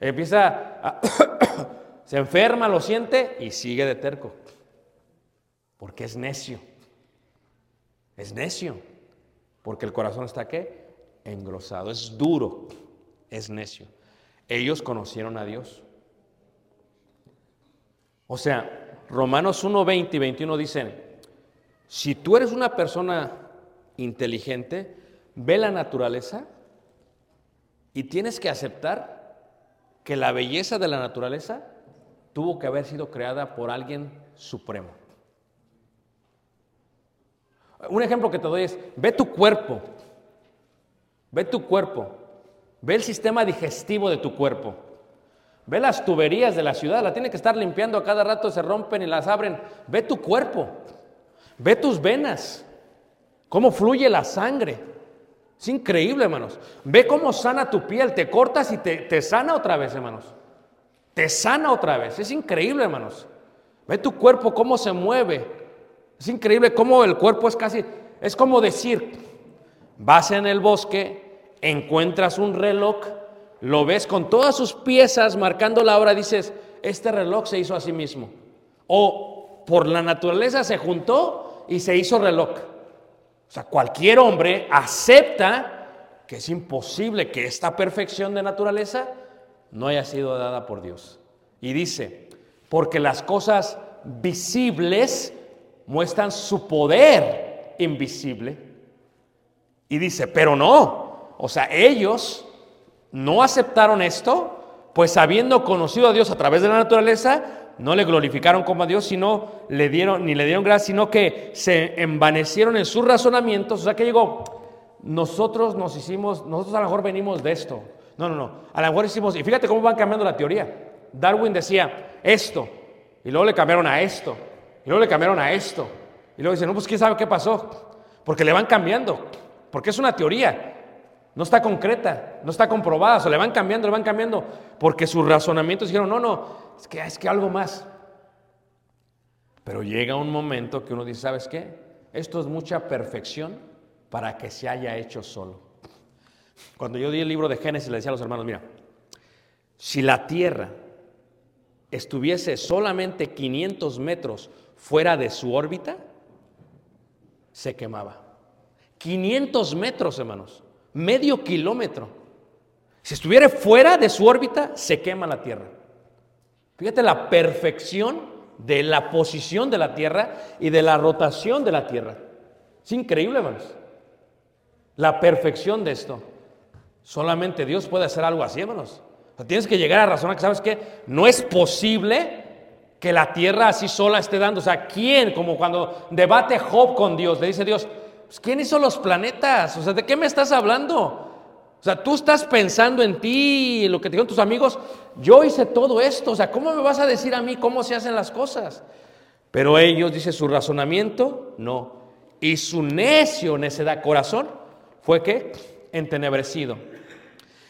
empieza a... se enferma, lo siente y sigue de terco. Porque es necio. Es necio. Porque el corazón está qué? Engrosado. Es duro. Es necio. Ellos conocieron a Dios. O sea, Romanos 1, 20 y 21 dicen, si tú eres una persona inteligente, ve la naturaleza y tienes que aceptar que la belleza de la naturaleza tuvo que haber sido creada por alguien supremo. Un ejemplo que te doy es, ve tu cuerpo, ve tu cuerpo, ve el sistema digestivo de tu cuerpo, ve las tuberías de la ciudad, la tiene que estar limpiando a cada rato, se rompen y las abren, ve tu cuerpo, ve tus venas, cómo fluye la sangre. Es increíble, hermanos. Ve cómo sana tu piel, te cortas y te, te sana otra vez, hermanos. Te sana otra vez. Es increíble, hermanos. Ve tu cuerpo cómo se mueve. Es increíble cómo el cuerpo es casi, es como decir, vas en el bosque, encuentras un reloj, lo ves con todas sus piezas marcando la hora, dices, este reloj se hizo a sí mismo. O por la naturaleza se juntó y se hizo reloj. O sea, cualquier hombre acepta que es imposible que esta perfección de naturaleza no haya sido dada por Dios. Y dice, porque las cosas visibles muestran su poder invisible. Y dice, pero no, o sea, ellos no aceptaron esto, pues habiendo conocido a Dios a través de la naturaleza, no le glorificaron como a Dios, sino le dieron, ni le dieron gracia, sino que se envanecieron en sus razonamientos. O sea que llegó, nosotros nos hicimos, nosotros a lo mejor venimos de esto. No, no, no. A lo mejor hicimos, y fíjate cómo van cambiando la teoría. Darwin decía esto, y luego le cambiaron a esto, y luego le cambiaron a esto. Y luego dicen, no, pues quién sabe qué pasó. Porque le van cambiando, porque es una teoría. No está concreta, no está comprobada, o sea, le van cambiando, le van cambiando, porque sus razonamientos dijeron, no, no, es que, es que algo más. Pero llega un momento que uno dice, ¿sabes qué? Esto es mucha perfección para que se haya hecho solo. Cuando yo di el libro de Génesis, le decía a los hermanos, mira, si la tierra estuviese solamente 500 metros fuera de su órbita, se quemaba. 500 metros, hermanos, medio kilómetro. Si estuviera fuera de su órbita, se quema la tierra. Fíjate la perfección de la posición de la tierra y de la rotación de la tierra. Es increíble, hermanos. La perfección de esto. Solamente Dios puede hacer algo así, hermanos. O sea, tienes que llegar a razonar que, ¿sabes qué? No es posible que la tierra así sola esté dando. O sea, ¿quién? Como cuando debate Job con Dios, le dice Dios, pues, ¿quién hizo los planetas? O sea, ¿de qué me estás hablando? O sea, tú estás pensando en ti, lo que te dijeron tus amigos, yo hice todo esto, o sea, ¿cómo me vas a decir a mí cómo se hacen las cosas? Pero ellos, dice su razonamiento, no. Y su necio, necedad, corazón, fue que entenebrecido.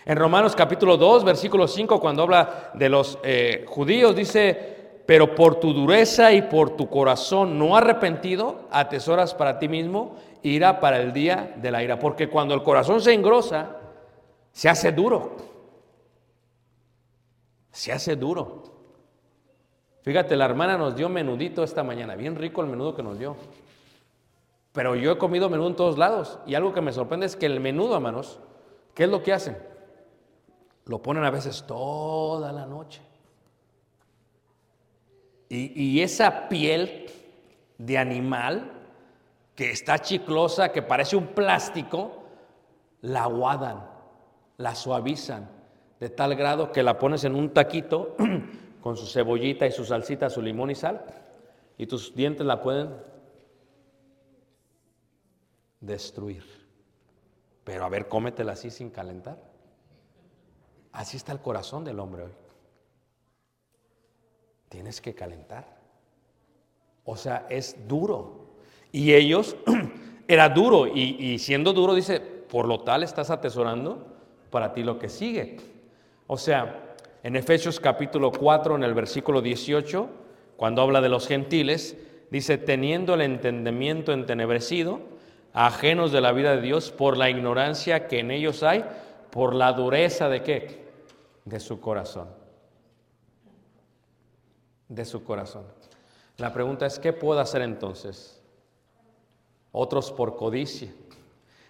En Romanos capítulo 2, versículo 5, cuando habla de los eh, judíos, dice, pero por tu dureza y por tu corazón no arrepentido, atesoras para ti mismo ira para el día de la ira, porque cuando el corazón se engrosa, se hace duro. Se hace duro. Fíjate, la hermana nos dio menudito esta mañana, bien rico el menudo que nos dio. Pero yo he comido menudo en todos lados y algo que me sorprende es que el menudo, hermanos, ¿qué es lo que hacen? Lo ponen a veces toda la noche. Y, y esa piel de animal que está chiclosa, que parece un plástico, la aguadan, la suavizan, de tal grado que la pones en un taquito con su cebollita y su salsita, su limón y sal, y tus dientes la pueden destruir. Pero a ver, cómetela así sin calentar. Así está el corazón del hombre hoy. Tienes que calentar. O sea, es duro. Y ellos, era duro. Y, siendo duro, dice, por lo tal estás atesorando para ti lo que sigue. O sea, en Efesios capítulo 4, en el versículo 18, cuando habla de los gentiles, dice, teniendo el entendimiento entenebrecido, ajenos de la vida de Dios por la ignorancia que en ellos hay, por la dureza de qué? De su corazón. De su corazón. La pregunta es, ¿qué puedo hacer entonces? Otros por codicia.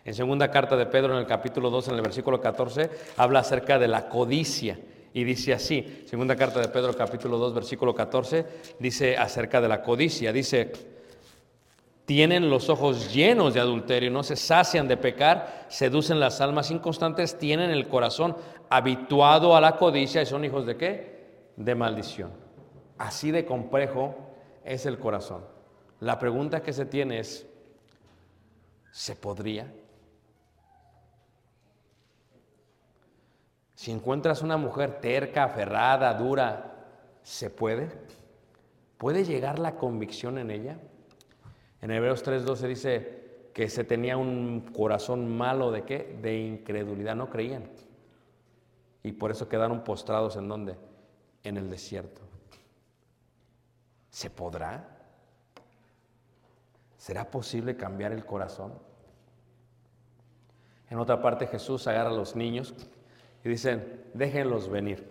En segunda carta de Pedro, en el capítulo 2, en el versículo 14, habla acerca de la codicia. Y dice así, segunda carta de Pedro, capítulo 2, versículo 14, dice acerca de la codicia. Dice, tienen los ojos llenos de adulterio, no se sacian de pecar, seducen las almas inconstantes, tienen el corazón habituado a la codicia y son hijos de qué? De maldición. Así de complejo es el corazón. La pregunta que se tiene es, ¿se podría? Si encuentras una mujer terca, aferrada, dura, ¿se puede? ¿Puede llegar la convicción en ella? En Hebreos 3:12 dice que se tenía un corazón malo de qué? De incredulidad, no creían. Y por eso quedaron postrados en dónde? En el desierto. ¿Se podrá? ¿Será posible cambiar el corazón? En otra parte Jesús agarra a los niños y dicen, déjenlos venir.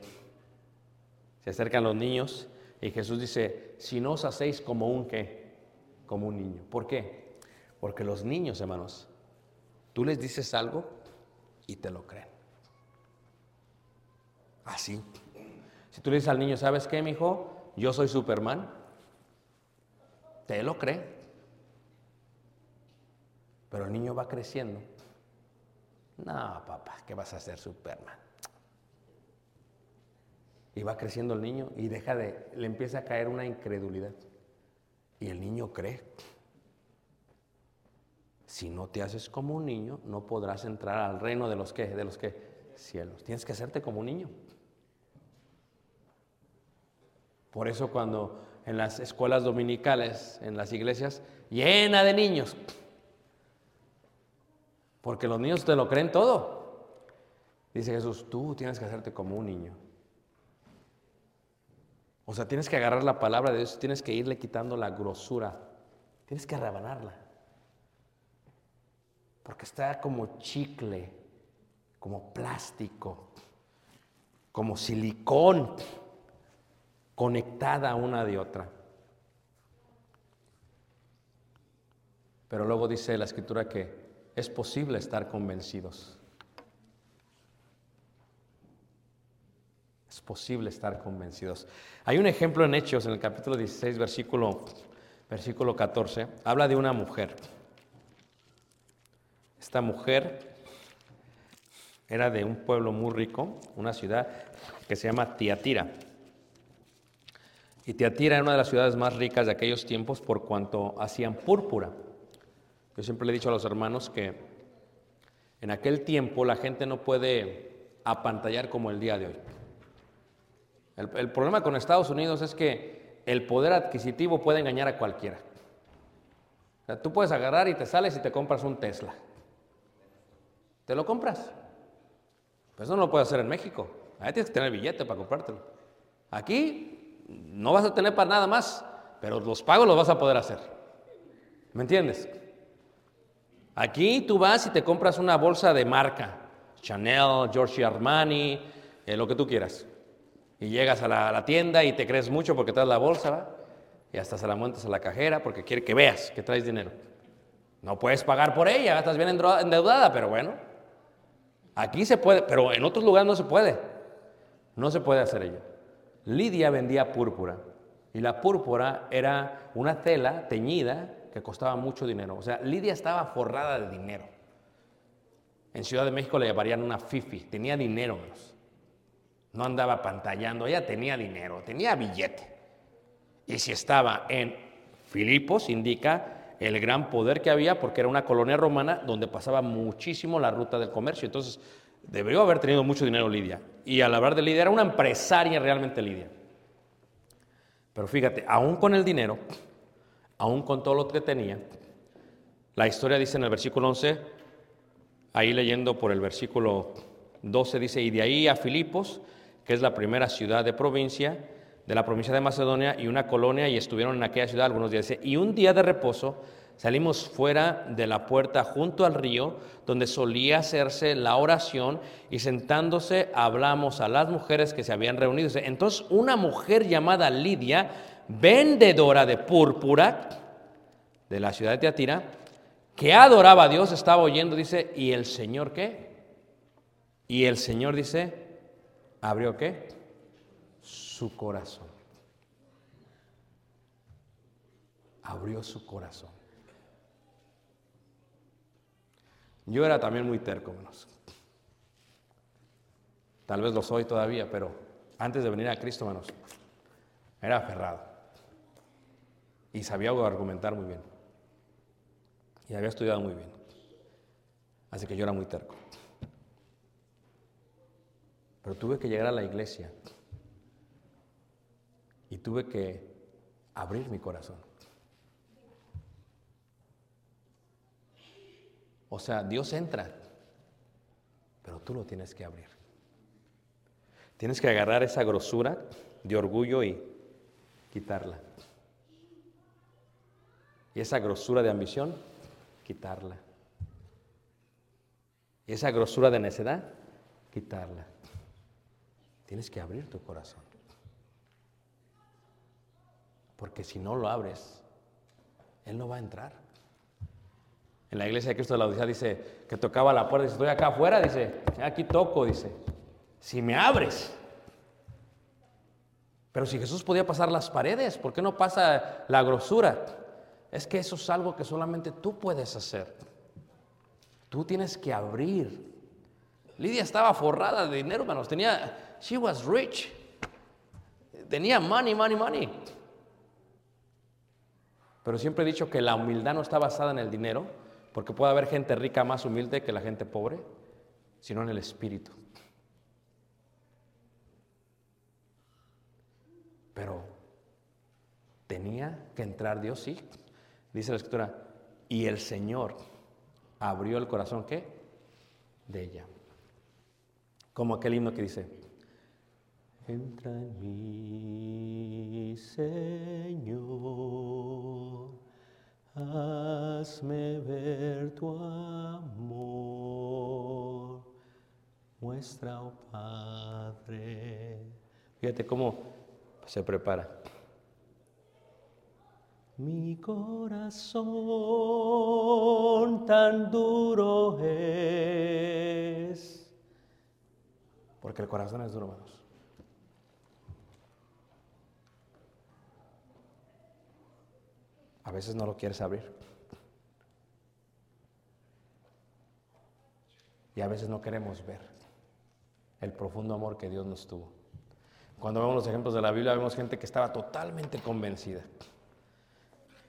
Se acercan los niños y Jesús dice, si no os hacéis como un qué, como un niño. ¿Por qué? Porque los niños, hermanos, tú les dices algo y te lo creen. Así. Si tú le dices al niño, ¿sabes qué, mi hijo? Yo soy Superman. Te lo cree. Pero el niño va creciendo no, papá, ¿qué vas a hacer Superman? Y va creciendo el niño y deja de, le empieza a caer una incredulidad. Y el niño cree. Si no te haces como un niño, no podrás entrar al reino de los que, de los que cielos. Tienes que hacerte como un niño. Por eso cuando en las escuelas dominicales, en las iglesias, llena de niños, porque los niños te lo creen todo. Dice Jesús, tú tienes que hacerte como un niño. O sea, tienes que agarrar la palabra de Dios, tienes que irle quitando la grosura, tienes que rebanarla. Porque está como chicle, como plástico, como silicón, conectada una de otra. Pero luego dice la escritura que es posible estar convencidos. Es posible estar convencidos. Hay un ejemplo en Hechos, en el capítulo 16, versículo, versículo 14. Habla de una mujer. Esta mujer era de un pueblo muy rico, una ciudad que se llama Tiatira. Y Tiatira era una de las ciudades más ricas de aquellos tiempos por cuanto hacían púrpura. Yo siempre le he dicho a los hermanos que en aquel tiempo la gente no puede apantallar como el día de hoy. El, problema con Estados Unidos es que el poder adquisitivo puede engañar a cualquiera. Tú puedes agarrar y te sales y te compras un Tesla. ¿Te lo compras? Pues no lo puedes hacer en México. Ahí tienes que tener billete para comprártelo. Aquí no vas a tener para nada más, pero los pagos los vas a poder hacer. ¿Me entiendes? Aquí tú vas y te compras una bolsa de marca, Chanel, Giorgio Armani, eh, lo que tú quieras. Y llegas a la, tienda y te crees mucho porque traes la bolsa. Y hasta se la montas a la cajera porque quiere que veas que traes dinero. No puedes pagar por ella, estás bien endeudada, pero bueno. Aquí se puede, pero en otros lugares no se puede. No se puede hacer ello. Lidia vendía púrpura y la púrpura era una tela teñida que costaba mucho dinero. O sea, Lidia estaba forrada de dinero. En Ciudad de México le llamarían una fifi, tenía dinero. menos. No andaba pantallando, ella tenía dinero, tenía billete. Y si estaba en Filipos, indica el gran poder que había, porque era una colonia romana donde pasaba muchísimo la ruta del comercio. Entonces, debió haber tenido mucho dinero Lidia. Y al hablar de Lidia, era una empresaria realmente Lidia. Pero fíjate, aún con el dinero, aún con todo lo que tenía, la historia dice en el versículo 11, ahí leyendo por el versículo 12, dice, y de ahí a Filipos, que es la primera ciudad de provincia, de la provincia de Macedonia, y una colonia, y estuvieron en aquella ciudad algunos días. Y un día de reposo salimos fuera de la puerta junto al río, donde solía hacerse la oración, y sentándose hablamos a las mujeres que se habían reunido. Entonces una mujer llamada Lidia, vendedora de púrpura, de la ciudad de Teatira, que adoraba a Dios, estaba oyendo, dice, ¿y el Señor qué? Y el Señor dice, abrió qué? Su corazón. Abrió su corazón. Yo era también muy terco, menos. Tal vez lo soy todavía, pero antes de venir a Cristo, menos, era aferrado. Y sabía argumentar muy bien. Y había estudiado muy bien. Así que yo era muy terco. Pero tuve que llegar a la iglesia y tuve que abrir mi corazón. O sea, Dios entra, pero tú lo tienes que abrir. Tienes que agarrar esa grosura de orgullo y quitarla. Y esa grosura de ambición, quitarla. Y esa grosura de necedad, quitarla. Tienes que abrir tu corazón. Porque si no lo abres, Él no va a entrar. En la iglesia de Cristo de la Odisea dice que tocaba la puerta, dice, estoy acá afuera, dice, aquí toco, dice, si me abres. Pero si Jesús podía pasar las paredes, ¿por qué no pasa la grosura? Es que eso es algo que solamente tú puedes hacer. Tú tienes que abrir. Lidia estaba forrada de dinero, hermanos. Tenía, she was rich. Tenía money, money, money. Pero siempre he dicho que la humildad no está basada en el dinero, porque puede haber gente rica más humilde que la gente pobre, sino en el espíritu. Pero tenía que entrar Dios, sí. Dice la escritura, y el Señor abrió el corazón, ¿qué? De ella. Como aquel himno que dice, entra en mí, Señor, hazme ver tu amor, muestra, oh Padre. Fíjate cómo se prepara. Mi corazón tan duro es. Porque el corazón es duro, hermanos. A veces no lo quieres abrir. Y a veces no queremos ver el profundo amor que Dios nos tuvo. Cuando vemos los ejemplos de la Biblia, vemos gente que estaba totalmente convencida.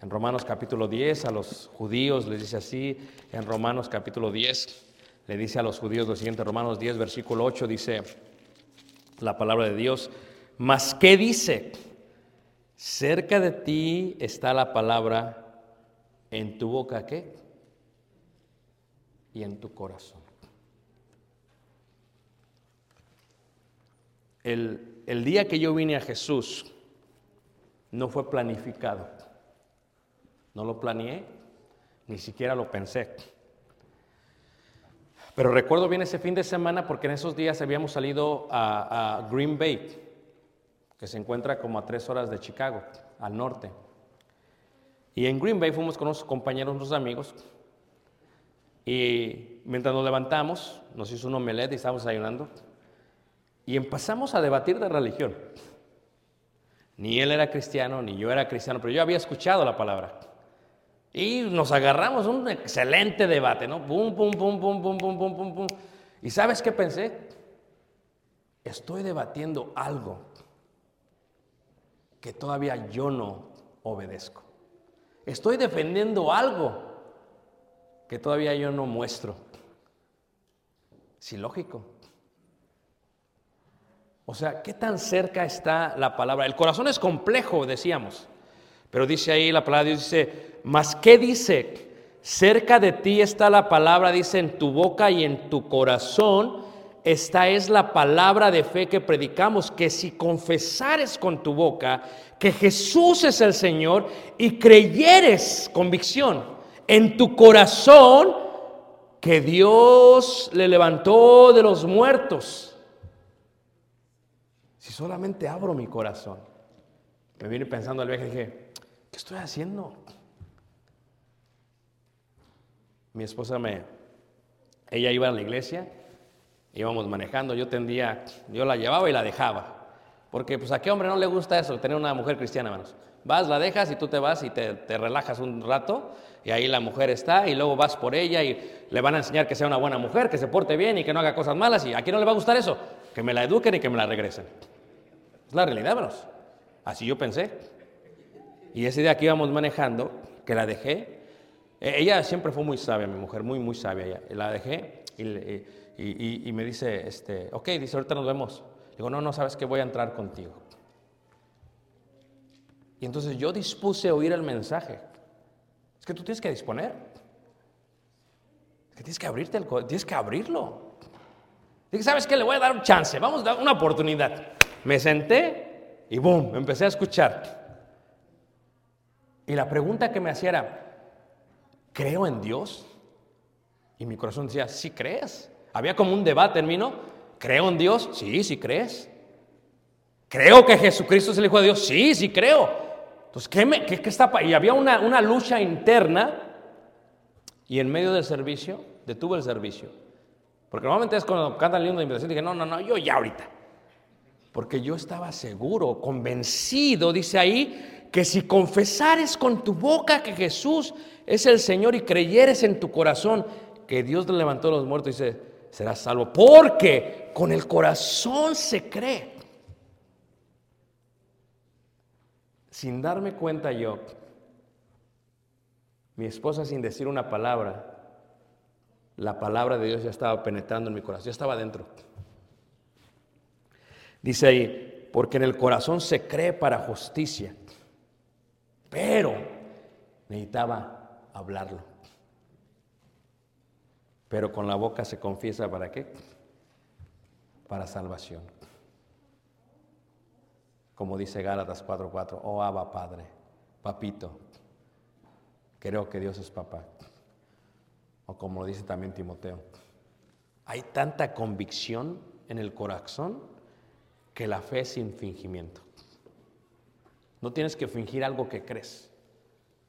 En Romanos capítulo 10 a los judíos les dice así, en Romanos capítulo 10 le dice a los judíos lo siguiente, Romanos 10 versículo 8 dice la palabra de Dios, mas ¿qué dice? Cerca de ti está la palabra, en tu boca qué? Y en tu corazón. El, el día que yo vine a Jesús no fue planificado. No lo planeé, ni siquiera lo pensé. Pero recuerdo bien ese fin de semana porque en esos días habíamos salido a, Green Bay, que se encuentra como a tres horas de Chicago, al norte. Y en Green Bay fuimos con unos compañeros, unos amigos, y mientras nos levantamos, nos hizo un omelette y estábamos ayunando, y empezamos a debatir de religión. Ni él era cristiano, ni yo era cristiano, pero yo había escuchado la palabra. Y nos agarramos un excelente debate, ¿no? Pum, pum, pum, pum, pum, pum, pum, pum, pum. ¿Y sabes qué pensé? Estoy debatiendo algo que todavía yo no obedezco. Estoy defendiendo algo que todavía yo no muestro. Es ilógico. O sea, ¿qué tan cerca está la palabra? El corazón es complejo, decíamos. Pero dice ahí la palabra de Dios, dice, mas ¿qué dice? Cerca de ti está la palabra, dice, en tu boca y en tu corazón. Esta es la palabra de fe que predicamos, que si confesares con tu boca que Jesús es el Señor y creyeres, convicción, en tu corazón que Dios le levantó de los muertos. Si solamente abro mi corazón, me vine pensando al viaje dije, ¿qué estoy haciendo? Mi esposa me, ella iba a la iglesia, íbamos manejando, yo tendía, yo la llevaba y la dejaba. Porque pues a qué hombre no le gusta eso, tener una mujer cristiana, hermanos. Vas, la dejas y tú te vas y te, te, relajas un rato y ahí la mujer está y luego vas por ella y le van a enseñar que sea una buena mujer, que se porte bien y que no haga cosas malas y a quién no le va a gustar eso, que me la eduquen y que me la regresen. Es la realidad, hermanos. Así yo pensé. Y ese día que íbamos manejando, que la dejé, e, ella siempre fue muy sabia, mi mujer, muy, muy sabia ella. La dejé y, me dice, este, ok, dice, ahorita nos vemos. Digo, no, no, sabes que voy a entrar contigo. Y entonces yo dispuse a oír el mensaje. Es que tú tienes que disponer. Es que tienes que abrirte el tienes que abrirlo. Dije, ¿sabes qué? Le voy a dar un chance, vamos a dar una oportunidad. Me senté y boom, empecé a escuchar. Y la pregunta que me hacía era, ¿creo en Dios? Y mi corazón decía, sí crees. Había como un debate en mí. ¿Creo en Dios? Sí, sí crees. ¿Creo que Jesucristo es el Hijo de Dios? Sí, sí creo. Entonces, ¿qué, me, qué, qué está Y había una, una lucha interna y en medio del servicio, detuve el servicio. Porque normalmente es cuando cantan el himno de invitación, dije, no, no, no, yo ya ahorita. Porque yo estaba seguro, convencido, dice ahí, que si confesares con tu boca que Jesús es el Señor y creyeres en tu corazón que Dios le levantó a los muertos, dice, serás salvo. Porque con el corazón se cree. Sin darme cuenta yo, mi esposa sin decir una palabra, la palabra de Dios ya estaba penetrando en mi corazón, ya estaba dentro. Dice ahí, porque en el corazón se cree para justicia, pero necesitaba hablarlo. Pero con la boca se confiesa para qué? Para salvación. Como dice Gálatas 4:4, oh Abba Padre, papito, creo que Dios es papá. O como dice también Timoteo, hay tanta convicción en el corazón que la fe es sin fingimiento. No tienes que fingir algo que crees,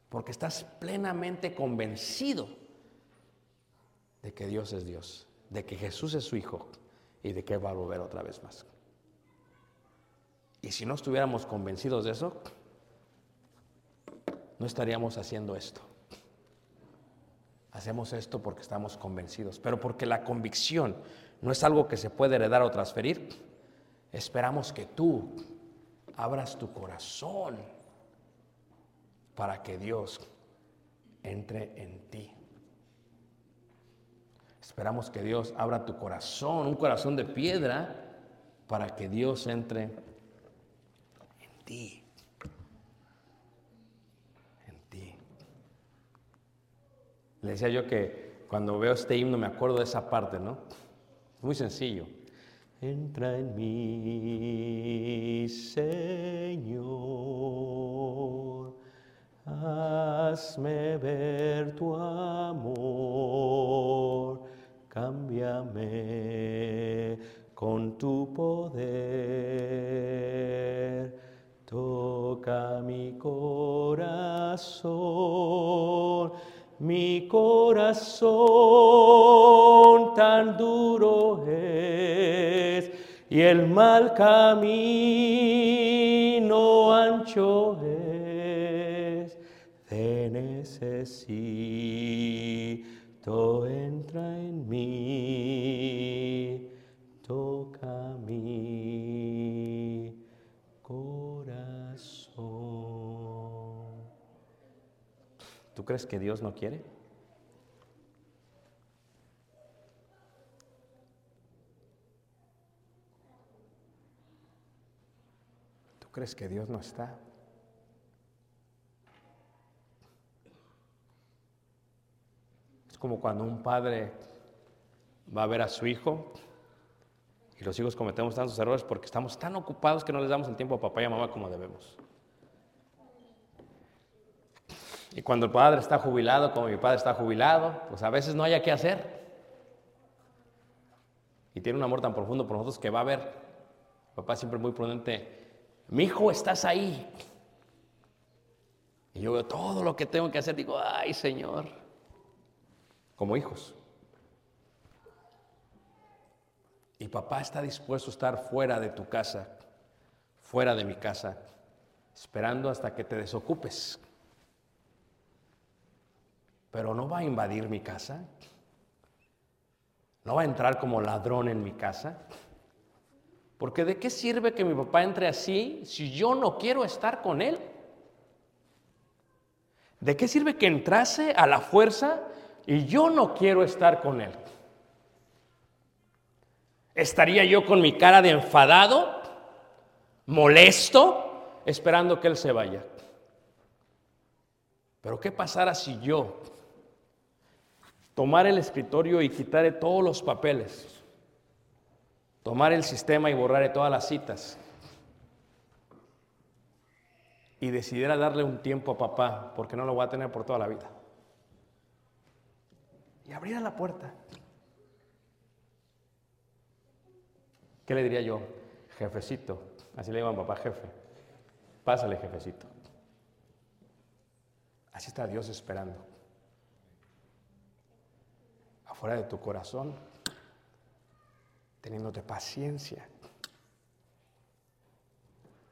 porque estás plenamente convencido de que Dios es Dios, de que Jesús es su Hijo y de que va a volver otra vez más. Y si no estuviéramos convencidos de eso, no estaríamos haciendo esto. Hacemos esto porque estamos convencidos, pero porque la convicción no es algo que se puede heredar o transferir. Esperamos que tú abras tu corazón para que Dios entre en ti. Esperamos que Dios abra tu corazón, un corazón de piedra, para que Dios entre en ti. En ti. Le decía yo que cuando veo este himno me acuerdo de esa parte, ¿no? Muy sencillo. Entra en mí, Señor, hazme ver tu amor. Cámbiame con tu poder. Toca mi corazón, mi corazón tan duro es y el mal camino ancho es. Te necesito, entra en mí, crees que Dios no quiere? ¿Tú crees que Dios no está? Es como cuando un padre va a ver a su hijo y los hijos cometemos tantos errores porque estamos tan ocupados que no les damos el tiempo a papá y a mamá como debemos. Y cuando el padre está jubilado, como mi padre está jubilado, pues a veces no haya qué hacer. Y tiene un amor tan profundo por nosotros que va a ver, papá siempre muy prudente, mi hijo, estás ahí. Y yo veo todo lo que tengo que hacer, digo, ay Señor, como hijos. Y papá está dispuesto a estar fuera de tu casa, fuera de mi casa, esperando hasta que te desocupes. Pero no va a invadir mi casa. No va a entrar como ladrón en mi casa. Porque ¿de qué sirve que mi papá entre así si yo no quiero estar con él? ¿De qué sirve que entrase a la fuerza y yo no quiero estar con él? ¿Estaría yo con mi cara de enfadado, molesto, esperando que él se vaya? Pero ¿qué pasara si yo tomar el escritorio y quitaré todos los papeles? tomar el sistema y borraré todas las citas. Y decidiera darle un tiempo a papá, porque no lo voy a tener por toda la vida. Y abriera la puerta. ¿Qué le diría yo? Jefecito, así le llaman papá jefe. Pásale, jefecito. Así está Dios esperando. Afuera de tu corazón teniéndote paciencia.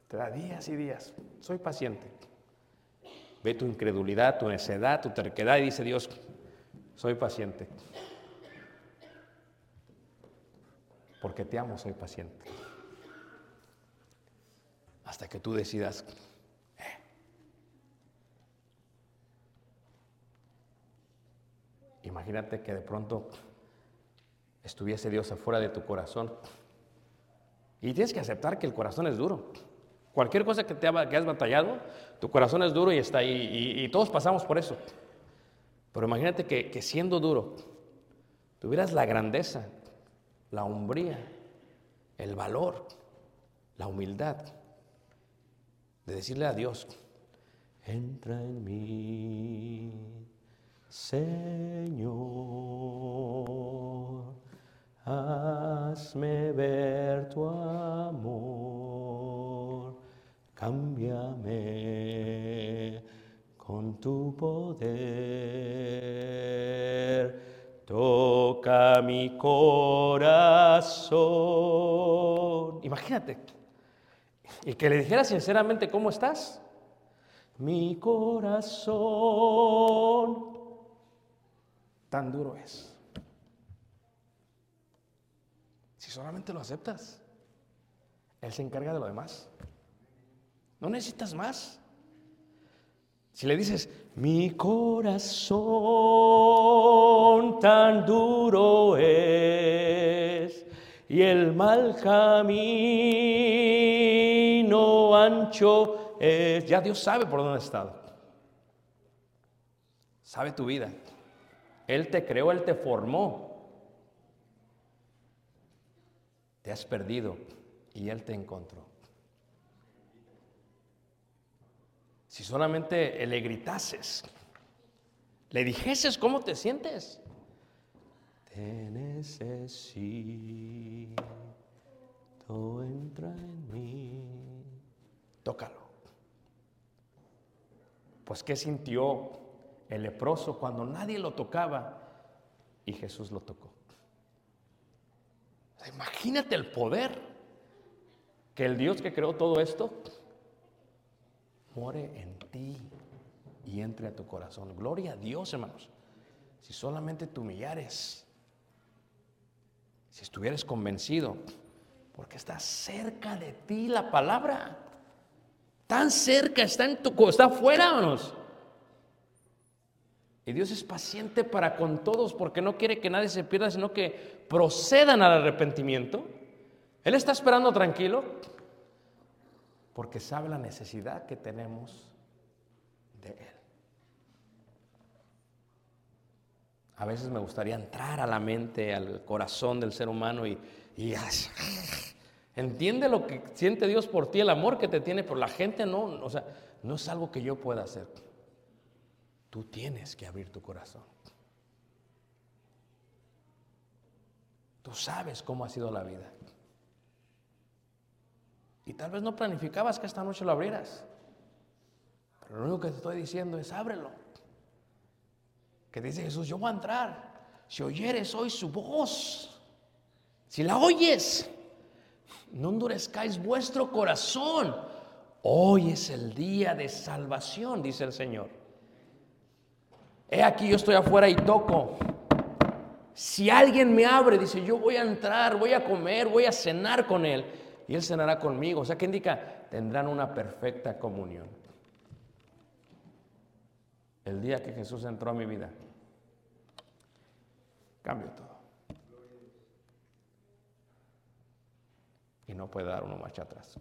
Te da días y días. Soy paciente. Ve tu incredulidad, tu necedad, tu terquedad y dice Dios, soy paciente. Porque te amo, soy paciente. Hasta que tú decidas, imagínate que de pronto estuviese Dios afuera de tu corazón. Y tienes que aceptar que el corazón es duro. Cualquier cosa que, te que has batallado, tu corazón es duro y está ahí. Y, y todos pasamos por eso. Pero imagínate que, que siendo duro, tuvieras la grandeza, la hombría, el valor, la humildad de decirle a Dios, entra en mí, Señor, hazme ver tu amor, cámbiame con tu poder, toca mi corazón. Imagínate, y que le dijera sinceramente cómo estás. Mi corazón tan duro es. Si solamente lo aceptas, Él se encarga de lo demás. No necesitas más. Si le dices, mi corazón tan duro es y el mal camino ancho es, ya Dios sabe por dónde has estado. Sabe tu vida. Él te creó, Él te formó. Te has perdido y Él te encontró. Si solamente le gritases, le dijeses cómo te sientes. Te necesito, entra en mí. Tócalo. Pues ¿qué sintió el leproso cuando nadie lo tocaba y Jesús lo tocó? Imagínate el poder que el Dios que creó todo esto more en ti y entre a tu corazón. Gloria a Dios, hermanos. Si solamente te humillares, si estuvieras convencido, porque está cerca de ti la palabra. Tan cerca, está en tu está afuera, hermanos. Y Dios es paciente para con todos porque no quiere que nadie se pierda, sino que procedan al arrepentimiento. Él está esperando tranquilo porque sabe la necesidad que tenemos de Él. A veces me gustaría entrar a la mente, al corazón del ser humano y, y entiende lo que siente Dios por ti, el amor que te tiene por la gente, no, o sea, no es algo que yo pueda hacer. Tú tienes que abrir tu corazón. Tú sabes cómo ha sido la vida. Y tal vez no planificabas que esta noche lo abrieras. Pero lo único que te estoy diciendo es ábrelo. Que dice Jesús, yo voy a entrar. Si oyeres hoy su voz, si la oyes, no endurezcáis vuestro corazón. Hoy es el día de salvación, dice el Señor. He aquí yo estoy afuera y toco. Si alguien me abre, dice, yo voy a entrar, voy a comer, voy a cenar con él. Y él cenará conmigo. O sea, que indica? Tendrán una perfecta comunión. El día que Jesús entró a mi vida, cambió todo. Y no puede dar uno marcha atrás.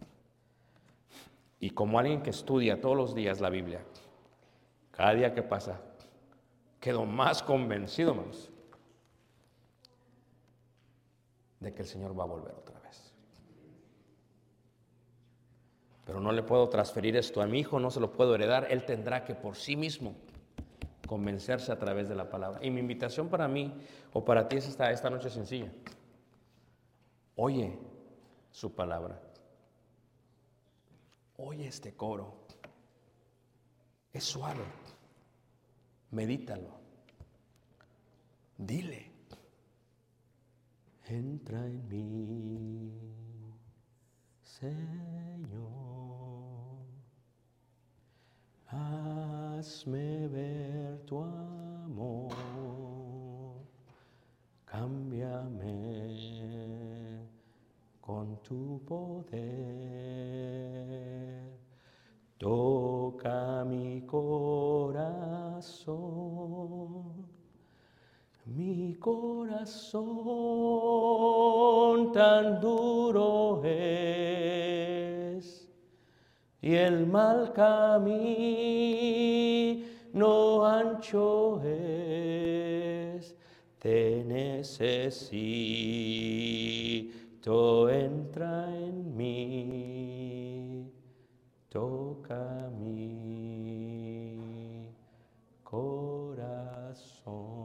Y como alguien que estudia todos los días la Biblia, cada día que pasa, quedo más convencido, hermanos, de que el Señor va a volver otra vez. Pero no le puedo transferir esto a mi hijo, no se lo puedo heredar, él tendrá que por sí mismo convencerse a través de la palabra. Y mi invitación para mí o para ti es esta, esta noche sencilla. Oye su palabra. Oye este coro. Es suave. Medítalo. Dile. Entra en mí, Señor. Hazme ver tu amor. Cámbiame con tu poder. Toca mi corazón. Mi corazón tan duro es y el mal camino ancho es. Te necesito, entra en mí, toca mi corazón.